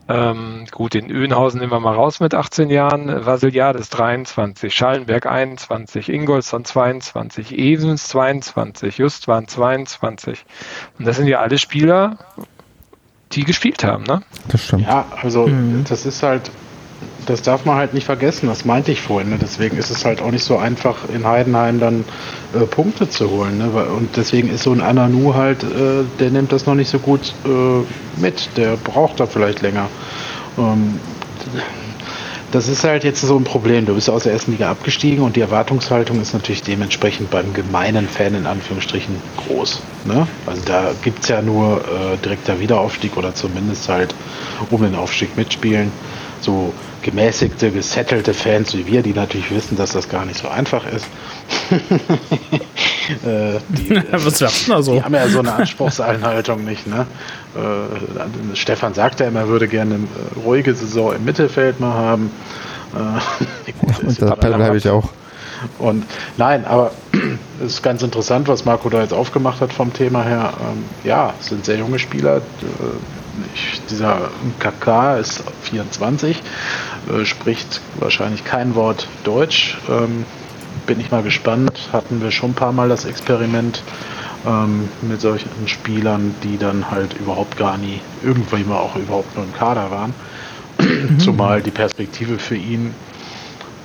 Ähm, gut, den Öhnhausen nehmen wir mal raus mit 18 Jahren. Vasiliades 23, Schallenberg 21, Ingolson 22, Evens 22, Justwan 22. Und das sind ja alle Spieler, die gespielt haben, ne? Das stimmt. Ja, also mhm. das ist halt, das darf man halt nicht vergessen, das meinte ich vorhin. Ne? Deswegen ist es halt auch nicht so einfach, in Heidenheim dann äh, Punkte zu holen. Ne? Und deswegen ist so ein Ananu halt, äh, der nimmt das noch nicht so gut äh, mit. Der braucht da vielleicht länger. Ähm, das ist halt jetzt so ein Problem. Du bist aus der ersten Liga abgestiegen und die Erwartungshaltung ist natürlich dementsprechend beim gemeinen Fan in Anführungsstrichen groß. Ne? Also da gibt es ja nur äh, direkter Wiederaufstieg oder zumindest halt um den Aufstieg mitspielen. So gemäßigte, gesettelte Fans wie wir, die natürlich wissen, dass das gar nicht so einfach ist. äh, die, Was sagst du da so? die haben ja so eine Anspruchseinhaltung nicht. Ne? Äh, Stefan sagte, er würde gerne eine ruhige Saison im Mittelfeld mal haben. Äh, Und dabei bleibe ich auch. Und nein, aber es ist ganz interessant, was Marco da jetzt aufgemacht hat vom Thema her. Ähm, ja, es sind sehr junge Spieler. Ich, dieser KK ist 24, äh, spricht wahrscheinlich kein Wort Deutsch. Ähm, bin ich mal gespannt. Hatten wir schon ein paar Mal das Experiment ähm, mit solchen Spielern, die dann halt überhaupt gar nie irgendwie mal auch überhaupt nur im Kader waren. Zumal die Perspektive für ihn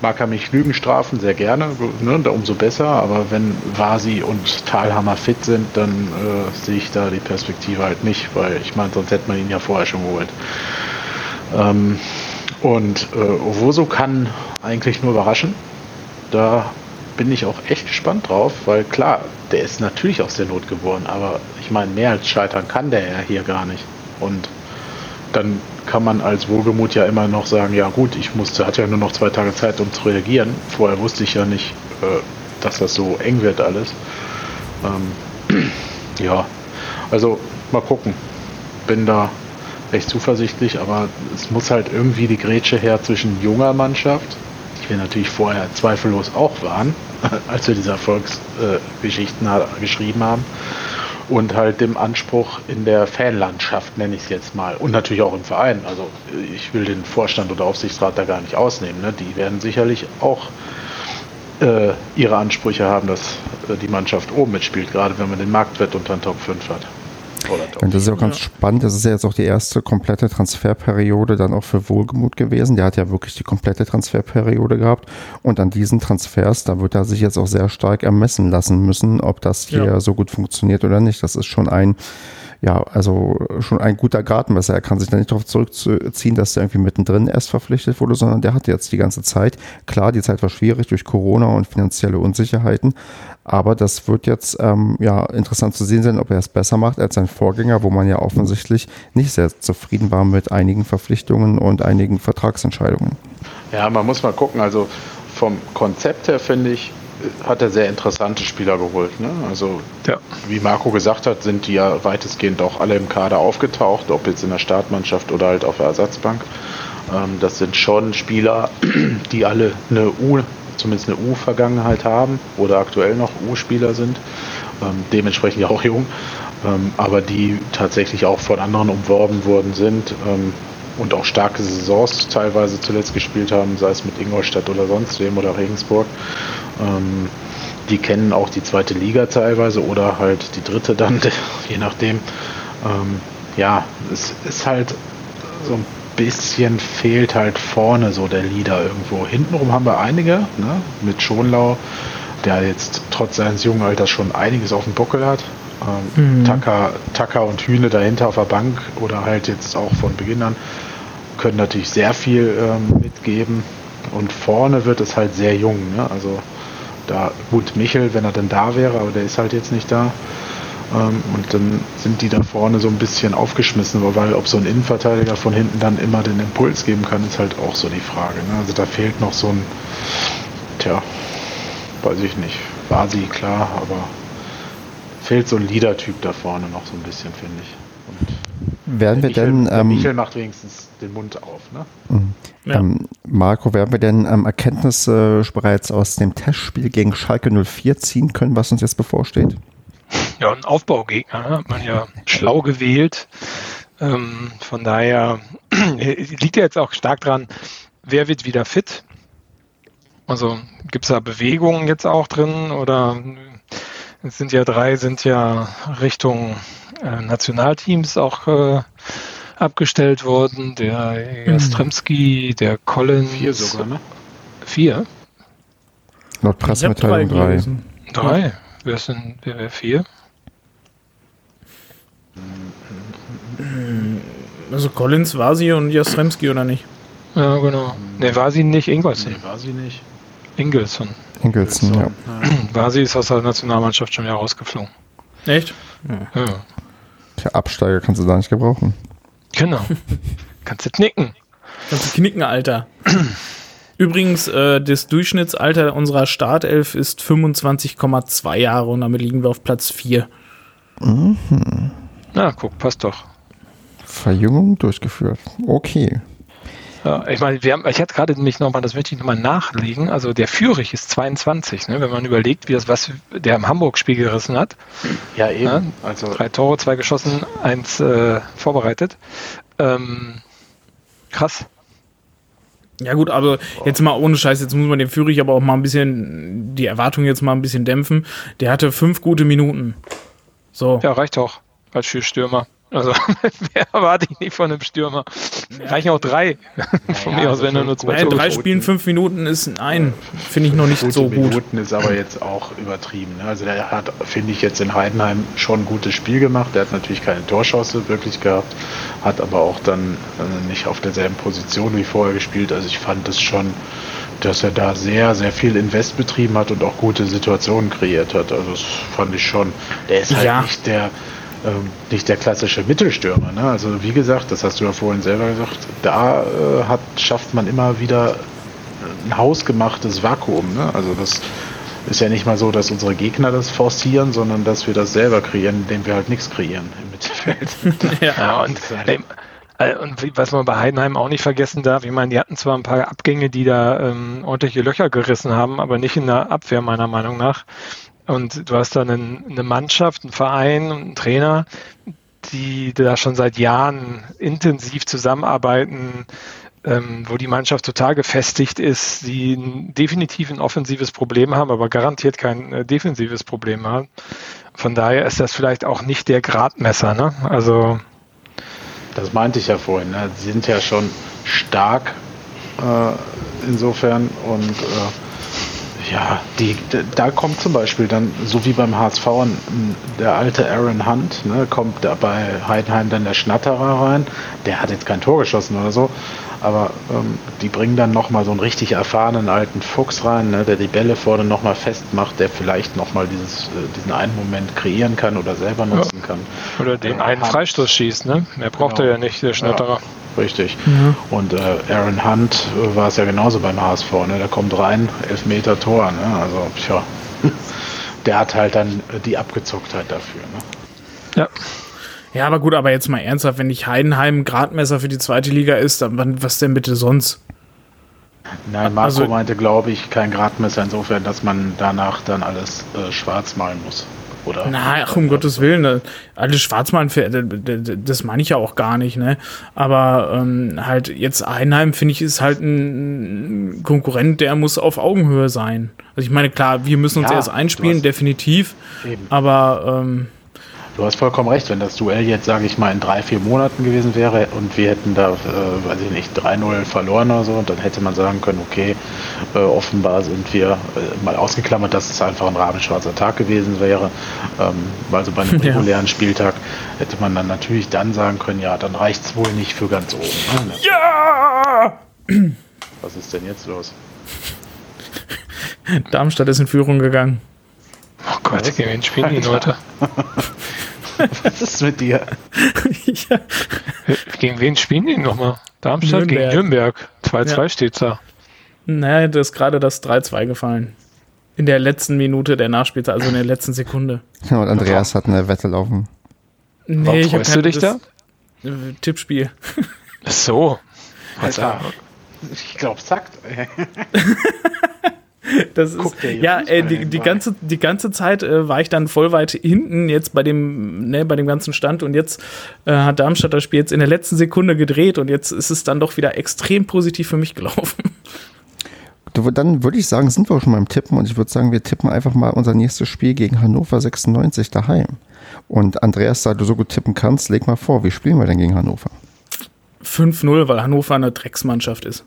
mag er mich Lügen strafen, sehr gerne, ne, umso besser, aber wenn Vasi und Talhammer fit sind, dann äh, sehe ich da die Perspektive halt nicht, weil ich meine, sonst hätte man ihn ja vorher schon geholt. Ähm, und äh, Owoso kann eigentlich nur überraschen. Da bin ich auch echt gespannt drauf, weil klar, der ist natürlich aus der Not geboren, aber ich meine, mehr als scheitern kann der ja hier gar nicht. Und dann kann man als Wohlgemut ja immer noch sagen, ja gut, ich musste, hatte ja nur noch zwei Tage Zeit, um zu reagieren. Vorher wusste ich ja nicht, äh, dass das so eng wird alles. Ähm, ja, also mal gucken. Bin da recht zuversichtlich, aber es muss halt irgendwie die Grätsche her zwischen junger Mannschaft, die wir natürlich vorher zweifellos auch waren, als wir diese Erfolgsgeschichten äh, geschrieben haben, und halt dem Anspruch in der Fanlandschaft, nenne ich es jetzt mal. Und natürlich auch im Verein. Also ich will den Vorstand oder Aufsichtsrat da gar nicht ausnehmen. Ne? Die werden sicherlich auch äh, ihre Ansprüche haben, dass äh, die Mannschaft oben mitspielt, gerade wenn man den Marktwert unter den Top 5 hat. Und das ist ja auch ganz ja. spannend. Das ist ja jetzt auch die erste komplette Transferperiode dann auch für Wohlgemut gewesen. Der hat ja wirklich die komplette Transferperiode gehabt. Und an diesen Transfers, da wird er sich jetzt auch sehr stark ermessen lassen müssen, ob das hier ja. so gut funktioniert oder nicht. Das ist schon ein ja, also schon ein guter Gartenmesser. Er kann sich da nicht darauf zurückziehen, dass er irgendwie mittendrin erst verpflichtet wurde, sondern der hat jetzt die ganze Zeit. Klar, die Zeit war schwierig durch Corona und finanzielle Unsicherheiten, aber das wird jetzt ähm, ja interessant zu sehen sein, ob er es besser macht als sein Vorgänger, wo man ja offensichtlich nicht sehr zufrieden war mit einigen Verpflichtungen und einigen Vertragsentscheidungen. Ja, man muss mal gucken. Also vom Konzept her finde ich, hat er sehr interessante Spieler geholt. Ne? Also, ja. wie Marco gesagt hat, sind die ja weitestgehend auch alle im Kader aufgetaucht, ob jetzt in der Startmannschaft oder halt auf der Ersatzbank. Ähm, das sind schon Spieler, die alle eine U, zumindest eine U-Vergangenheit haben oder aktuell noch U-Spieler sind, ähm, dementsprechend ja auch jung, ähm, aber die tatsächlich auch von anderen umworben worden sind ähm, und auch starke Saisons teilweise zuletzt gespielt haben, sei es mit Ingolstadt oder sonst wem oder Regensburg. Ähm, die kennen auch die zweite Liga teilweise oder halt die dritte dann, je nachdem. Ähm, ja, es ist halt so ein bisschen fehlt halt vorne so der Leader irgendwo. Hintenrum haben wir einige, ne? mit Schonlau, der jetzt trotz seines jungen Alters schon einiges auf dem Buckel hat. Ähm, mhm. Tucker, Tucker und Hühne dahinter auf der Bank oder halt jetzt auch von Beginn an können natürlich sehr viel ähm, mitgeben. Und vorne wird es halt sehr jung. Ne? Also da, gut, Michel, wenn er denn da wäre, aber der ist halt jetzt nicht da. Ähm, und dann sind die da vorne so ein bisschen aufgeschmissen, weil ob so ein Innenverteidiger von hinten dann immer den Impuls geben kann, ist halt auch so die Frage. Ne? Also da fehlt noch so ein, tja, weiß ich nicht, war sie klar, aber fehlt so ein Leader-Typ da vorne noch so ein bisschen, finde ich. Und werden wir Michel, denn. Ähm, Michel macht wenigstens den Mund auf, ne? Mhm. Ja. Ähm, Marco, werden wir denn ähm, Erkenntnisse bereits aus dem Testspiel gegen Schalke 04 ziehen können, was uns jetzt bevorsteht? Ja, ein Aufbaugegner hat man ja schlau gewählt. Ähm, von daher liegt ja jetzt auch stark dran, wer wird wieder fit? Also gibt es da Bewegungen jetzt auch drin oder es sind ja drei, sind ja Richtung äh, Nationalteams auch äh, abgestellt worden. Der Jastremski, der Collins. Vier sogar, ne? Vier? Laut Pressemitteilung drei. Drei? drei? Wer ist denn wer wäre vier? Also Collins, war sie und Jastremski oder nicht? Ja, genau. Ne, war sie nicht, Ingolson. Nee, war sie nicht. Ingelsson. Ingelsson, ja. War sie ist aus der Nationalmannschaft schon wieder rausgeflogen. Echt? Ja. ja. Der Absteiger kannst du da nicht gebrauchen. Genau. Kannst du knicken. Kannst du knicken, Alter. Übrigens, äh, das Durchschnittsalter unserer Startelf ist 25,2 Jahre und damit liegen wir auf Platz 4. Mhm. Na, guck, passt doch. Verjüngung durchgeführt. Okay. Ja, ich meine, wir haben, ich hatte gerade nämlich nochmal, das möchte ich nochmal nachlegen. Also der Führig ist 22, ne? wenn man überlegt, wie das, was der im Hamburg-Spiel gerissen hat. Ja, eben. Ja, also drei Tore, zwei geschossen, eins äh, vorbereitet. Ähm, krass. Ja gut, aber jetzt mal ohne Scheiß, jetzt muss man den Führig aber auch mal ein bisschen, die Erwartung jetzt mal ein bisschen dämpfen. Der hatte fünf gute Minuten. So. Ja, reicht auch als Stürmer. Also, mehr erwarte ich nicht von einem Stürmer. Ja. Reichen auch drei. von mir aus, wenn er nur zwei Nein, drei Spielen, fünf Minuten ist ein. Finde ich noch nicht so gut. Minuten ist aber jetzt auch übertrieben. Ne? Also, der hat, finde ich, jetzt in Heidenheim schon ein gutes Spiel gemacht. Der hat natürlich keine Torschance wirklich gehabt, hat aber auch dann äh, nicht auf derselben Position wie vorher gespielt. Also, ich fand es schon dass er da sehr, sehr viel Invest betrieben hat und auch gute Situationen kreiert hat. Also das fand ich schon. Der ist halt ja. nicht der, ähm, nicht der klassische Mittelstürmer. Ne? Also wie gesagt, das hast du ja vorhin selber gesagt, da äh, hat, schafft man immer wieder ein hausgemachtes Vakuum. Ne? Also das ist ja nicht mal so, dass unsere Gegner das forcieren, sondern dass wir das selber kreieren, indem wir halt nichts kreieren im Mittelfeld. ja, und, ey, äh, und was man bei Heidenheim auch nicht vergessen darf, ich meine, die hatten zwar ein paar Abgänge, die da ähm, ordentliche Löcher gerissen haben, aber nicht in der Abwehr meiner Meinung nach. Und du hast dann eine Mannschaft, einen Verein und einen Trainer, die da schon seit Jahren intensiv zusammenarbeiten, ähm, wo die Mannschaft total gefestigt ist, die definitiv ein offensives Problem haben, aber garantiert kein äh, defensives Problem haben. Von daher ist das vielleicht auch nicht der Gradmesser. Ne? Also das meinte ich ja vorhin. Ne? Sie sind ja schon stark äh, insofern und äh, ja, die, da kommt zum Beispiel dann, so wie beim HSV, der alte Aaron Hunt, ne, kommt da bei Heidenheim dann der Schnatterer rein. Der hat jetzt kein Tor geschossen oder so, aber ähm, die bringen dann nochmal so einen richtig erfahrenen alten Fuchs rein, ne, der die Bälle vorne nochmal festmacht, der vielleicht nochmal dieses, äh, diesen einen Moment kreieren kann oder selber nutzen ja. kann. Oder den einen Freistoß schießt, ne? Mehr braucht genau. er ja nicht, der Schnatterer. Ja, richtig. Ja. Und äh, Aaron Hunt äh, war es ja genauso beim HSV, ne? Der kommt rein, elf Meter Tor, ne? Also, tja. der hat halt dann die Abgezocktheit dafür, ne? Ja. Ja, aber gut, aber jetzt mal ernsthaft, wenn nicht Heidenheim Gradmesser für die zweite Liga ist, dann was denn bitte sonst? Nein, Marco also, meinte, glaube ich, kein Gradmesser insofern, dass man danach dann alles äh, schwarz malen muss. Oder Nein, ach, um Gottes Willen, ne, alles schwarz malen, das meine ich ja auch gar nicht, ne? Aber ähm, halt jetzt Heidenheim, finde ich, ist halt ein Konkurrent, der muss auf Augenhöhe sein. Also ich meine, klar, wir müssen uns ja, erst einspielen, definitiv. Eben. Aber ähm, Du hast vollkommen recht, wenn das Duell jetzt, sage ich mal, in drei, vier Monaten gewesen wäre und wir hätten da, äh, weiß ich nicht, 3-0 verloren oder so, und dann hätte man sagen können, okay, äh, offenbar sind wir äh, mal ausgeklammert, dass es einfach ein rabenschwarzer Tag gewesen wäre. Ähm, also bei einem regulären ja. Spieltag hätte man dann natürlich dann sagen können, ja, dann reicht es wohl nicht für ganz oben. Ne? Ja! Was ist denn jetzt los? Darmstadt ist in Führung gegangen. Oh Gott, gegen wen spielen die Leute? Was ist mit dir? ja. Gegen wen spielen die nochmal? Darmstadt Nürnberg. gegen Nürnberg. 2-2 ja. steht's da. Naja, da ist gerade das 3-2 gefallen. In der letzten Minute der Nachspielzeit, also in der letzten Sekunde. Ja, und Andreas hat eine Wette laufen. Nee, Warum ich freust du dich da? Äh, Tippspiel. so. Alter. Ich glaube, sagt. Das ist, ja, äh, die, die, ganze, die ganze Zeit äh, war ich dann voll weit hinten jetzt bei dem, ne, bei dem ganzen Stand und jetzt äh, hat Darmstadt das Spiel jetzt in der letzten Sekunde gedreht und jetzt ist es dann doch wieder extrem positiv für mich gelaufen. Dann würde ich sagen, sind wir auch schon beim Tippen und ich würde sagen, wir tippen einfach mal unser nächstes Spiel gegen Hannover 96 daheim. Und Andreas, da du so gut tippen kannst, leg mal vor, wie spielen wir denn gegen Hannover? 5-0, weil Hannover eine Drecksmannschaft ist.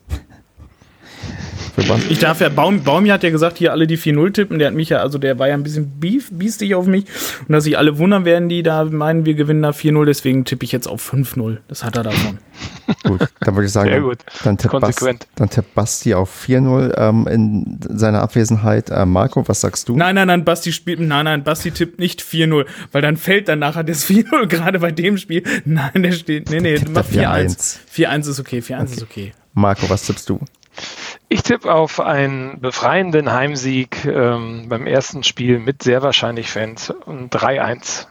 Ich darf ja, Baum, Baumi hat ja gesagt, hier alle die 4-0 tippen. Der hat mich ja, also der war ja ein bisschen beef, biestig auf mich. Und dass sich alle wundern werden, die da meinen, wir gewinnen da 4-0. Deswegen tippe ich jetzt auf 5-0. Das hat er davon. Gut, dann würde ich sagen, Sehr gut. Dann, tippt Konsequent. Basti, dann tippt Basti auf 4-0 ähm, in seiner Abwesenheit. Äh, Marco, was sagst du? Nein, nein, nein, Basti spielt, nein, nein, Basti tippt nicht 4-0, weil dann fällt dann nachher das 4-0 gerade bei dem Spiel. Nein, der steht, nee, nee, mach 4-1. 4-1 ist okay, 4-1 okay. ist okay. Marco, was tippst du? Ich tippe auf einen befreienden Heimsieg ähm, beim ersten Spiel mit sehr wahrscheinlich Fans und 3-1.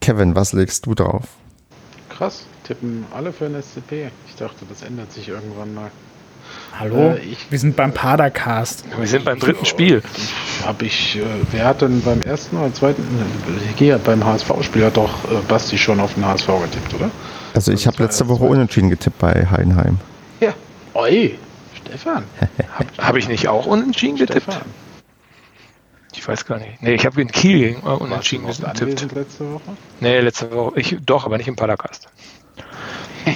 Kevin, was legst du drauf? Krass, tippen alle für ein SCP. Ich dachte, das ändert sich irgendwann mal. Hallo? Äh, ich- wir sind beim Padercast. Wir sind beim dritten Spiel. Habe ich, äh, wer hat denn beim ersten oder zweiten, ich gehe beim HSV-Spiel, hat doch äh, Basti schon auf den HSV getippt, oder? Also ich habe letzte Woche unentschieden getippt bei Heidenheim. Ja. Oi, Stefan. Habe ich nicht auch unentschieden getippt? Stefan. Ich weiß gar nicht. Nee, ich habe in Kiel äh, Warst du unentschieden getippt. letzte Woche? Nee, letzte Woche. Ich, doch, aber nicht im Padercast.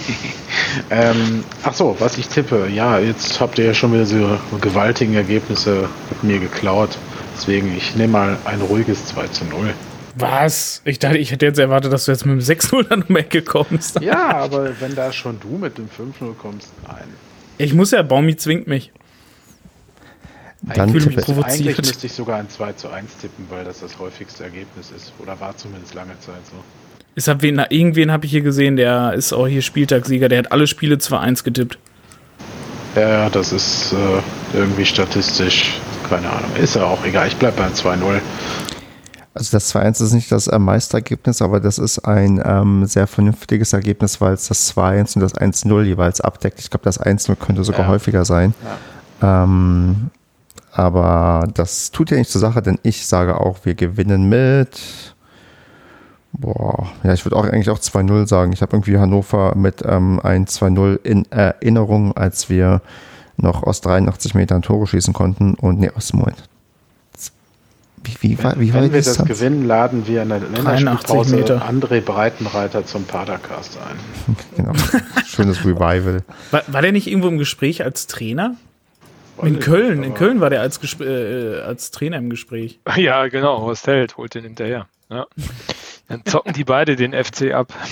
Ähm, ach so, was ich tippe. Ja, jetzt habt ihr ja schon wieder so gewaltigen Ergebnisse mit mir geklaut. Deswegen, ich nehme mal ein ruhiges 2 zu 0. Was? Ich dachte, ich hätte jetzt erwartet, dass du jetzt mit dem 6-0 an um die Ecke kommst. Ja, aber wenn da schon du mit dem 5-0 kommst, nein. Ich muss ja, Baumi zwingt mich. Dann fühle mich provoziert. Eigentlich müsste ich sogar ein 2 zu 1 tippen, weil das das häufigste Ergebnis ist. Oder war zumindest lange Zeit so. Ich hab wen, irgendwen habe ich hier gesehen, der ist auch hier Spieltagssieger. Der hat alle Spiele 2-1 getippt. Ja, ja, das ist äh, irgendwie statistisch, keine Ahnung. Ist ja auch egal. Ich bleib beim 2-0. Also das 2-1 ist nicht das äh, Meistergebnis, aber das ist ein ähm, sehr vernünftiges Ergebnis, weil es das 2-1 und das 1-0 jeweils abdeckt. Ich glaube, das 1-0 könnte sogar Ja. häufiger sein. Ähm, aber das tut ja nicht zur Sache, denn ich sage auch, wir gewinnen mit. Boah, ja, ich würde auch eigentlich auch 2-0 sagen. Ich habe irgendwie Hannover mit ähm, ein 2-0 in Erinnerung, als wir noch aus 83 Metern Tore schießen konnten. Und nee, aus Moment. Wie, wie, war, wie war Wenn wir das gewinnen, laden wir in der 83 Länderspielpause Meter. André Breitenreiter zum Padercast ein. Genau. Schönes Revival. War, war der nicht irgendwo im Gespräch als Trainer? In Köln, in Köln war der als, Gespr- äh, als Trainer im Gespräch. Ja, genau. Horst Held holt den hinterher. Ja. Dann zocken die beide den FC ab.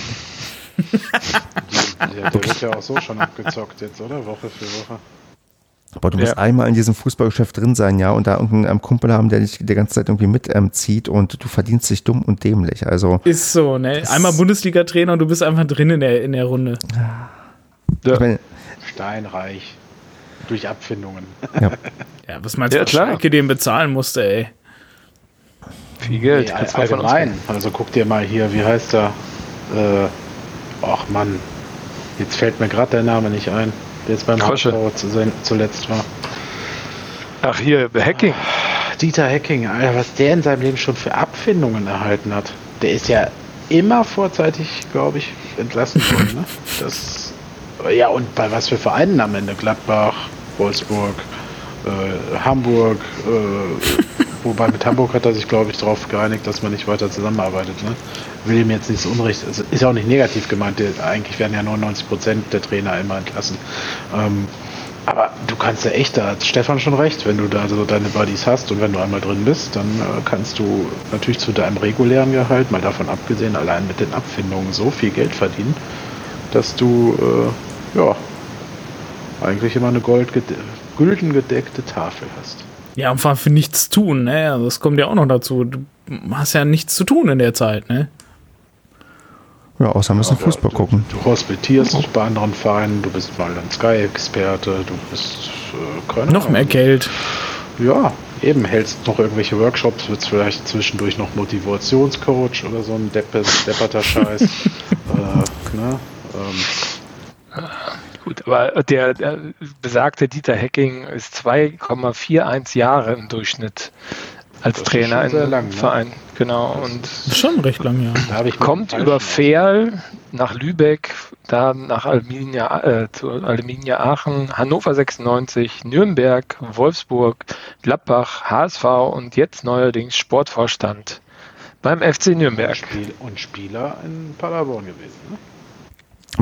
Der, der wird ja auch so schon abgezockt jetzt, oder? Woche für Woche. Aber du musst Ja. einmal in diesem Fußballgeschäft drin sein, ja, und da irgendeinen ähm, Kumpel haben, der dich die ganze Zeit irgendwie mitzieht ähm, zieht und du verdienst dich dumm und dämlich. Also, Ist so, ne? Einmal Bundesliga-Trainer und du bist einfach drin in der, in der Runde. ich meine, Steinreich. Durch Abfindungen. ja, Ja, was meinst du, Ja, was. Schalke den bezahlen musste, ey? Viel Geld. Nee, allgemein. Also guck dir mal hier, wie heißt er? Äh, ach Mann, jetzt fällt mir gerade der Name nicht ein. Der jetzt beim zu, zuletzt war. Ach, hier, Hacking. Dieter Hecking, Alter, was der in seinem Leben schon für Abfindungen erhalten hat. Der ist ja immer vorzeitig, glaube ich, entlassen worden. Ne? Das, ja, und bei was für Vereinen am Ende? Gladbach, Wolfsburg, äh, Hamburg. Äh, wobei mit Hamburg hat er sich, glaube ich, darauf geeinigt, dass man nicht weiter zusammenarbeitet. Ne? Will ihm jetzt nichts Unrecht. Also ist ja auch nicht negativ gemeint. Eigentlich werden ja 99 Prozent der Trainer immer entlassen. Ähm, aber du kannst ja echt, da hat Stefan schon recht, wenn du da so deine Buddies hast und wenn du einmal drin bist, dann äh, kannst du natürlich zu deinem regulären Gehalt, mal davon abgesehen, allein mit den Abfindungen so viel Geld verdienen, dass du äh, ja eigentlich immer eine Gold gülden gedeckte Tafel hast. Ja, allem für nichts tun, ne? Also das kommt ja auch noch dazu. Du hast ja nichts zu tun in der Zeit, ne? Ja, außer ein bisschen Aber Fußball du, gucken. Du hospitierst bei anderen Vereinen, du bist mal ein Sky-Experte, du bist äh, keine Noch mehr. Geld. Ja, eben hältst noch irgendwelche Workshops, wird vielleicht zwischendurch noch Motivationscoach oder so ein Deppe, depperter Scheiß. äh, ne? ähm, Gut, aber der, der besagte Dieter Hecking ist 2,41 Jahre im Durchschnitt als Das Trainer im lang, ne? Verein. Genau. Und Schon recht lang, ja. da hab ich kommt über Ferl nach Lübeck, dann nach Alminia, äh, zu Alminia Aachen, Hannover 96, Nürnberg, Wolfsburg, Gladbach, HSV und jetzt neuerdings Sportvorstand beim FC Nürnberg. Spiel und Spieler in Paderborn gewesen. Ne?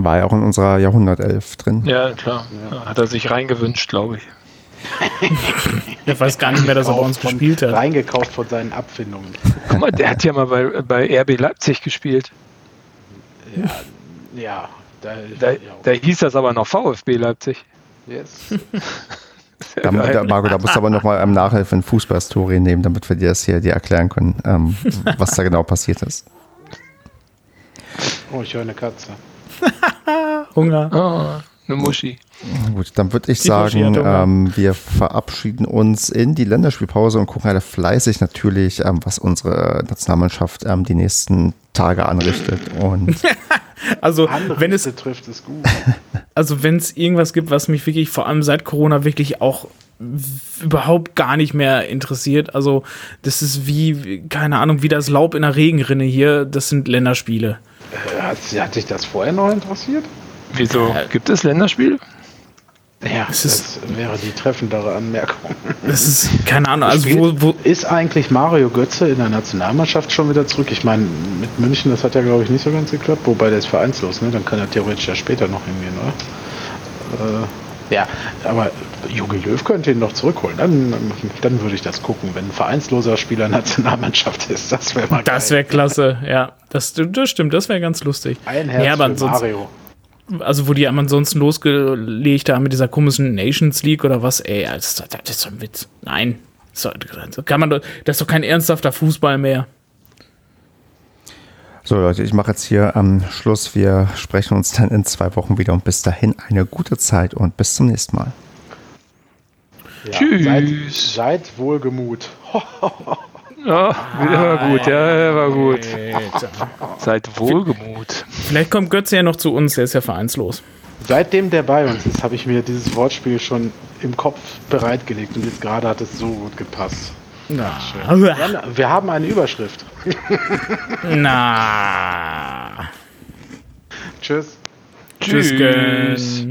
War ja auch in unserer Jahrhundertelf drin. Ja, klar. Hat er sich reingewünscht, glaube ich. Ich weiß gar nicht mehr, dass er bei uns Von- gespielt hat. Reingekauft von seinen Abfindungen. Guck mal, der hat ja mal bei, bei RB Leipzig gespielt. Ja, da, Da, ja, da hieß das aber noch VfB Leipzig. yes. Da, da, Marco, da musst du aber nochmal ähm, Nachhilfe in Fußballstory nehmen, damit wir dir das hier dir erklären können, ähm, was da genau passiert ist. Oh, ich höre eine Katze. Hunger. Oh, eine Muschi. Gut, dann würde ich Die sagen, ähm, wir verabschieden uns in die Länderspielpause und gucken alle fleißig natürlich, ähm, was unsere Nationalmannschaft ähm, die nächsten Tage anrichtet. Und Also, Andere wenn es trifft es gut. also wenn es irgendwas gibt, was mich wirklich vor allem seit Corona wirklich auch überhaupt gar nicht mehr interessiert. Also das ist wie, keine Ahnung, wie das Laub in der Regenrinne hier. Das sind Länderspiele. Äh, Hat, hat dich das vorher noch interessiert? Wieso? Gibt es Länderspiel? Ja, Es das ist- wäre die treffendere Anmerkung. Das ist, keine Ahnung, also wo, wo, Ist eigentlich Mario Götze in der Nationalmannschaft schon wieder zurück? Ich meine, mit München, das hat ja, glaube ich, nicht so ganz geklappt, wobei der ist vereinslos, ne? Dann kann er theoretisch ja später noch hingehen, oder? Äh, ja, aber Jogi Löw könnte ihn noch zurückholen. Dann, dann würde ich das gucken, wenn ein vereinsloser Spieler Nationalmannschaft ist. Das wäre mal das wäre klasse. Ja, das, das stimmt, das wäre ganz lustig. Ein Herz ja, aber für Mario. Also wo die ansonsten losgelegt haben mit dieser komischen Nations League oder was, ey, das, das, das ist doch ein Witz. Nein, so, so kann man das ist doch kein ernsthafter Fußball mehr. so Leute, ich mache jetzt hier ähm, Schluss. Wir sprechen uns dann in zwei Wochen wieder und bis dahin eine gute Zeit und bis zum nächsten Mal. Ja, Tschüss. Seid, seid wohlgemut. Ja, war gut, ja, ja, war gut. Seid wohlgemut. Vielleicht kommt Götze ja noch zu uns, der ist ja vereinslos. Seitdem der bei uns ist, habe ich mir dieses Wortspiel schon im Kopf bereitgelegt und jetzt gerade hat es so gut gepasst. Na, Ja, wir haben eine Überschrift. na. Tschüss. Tschüss. Tschüss.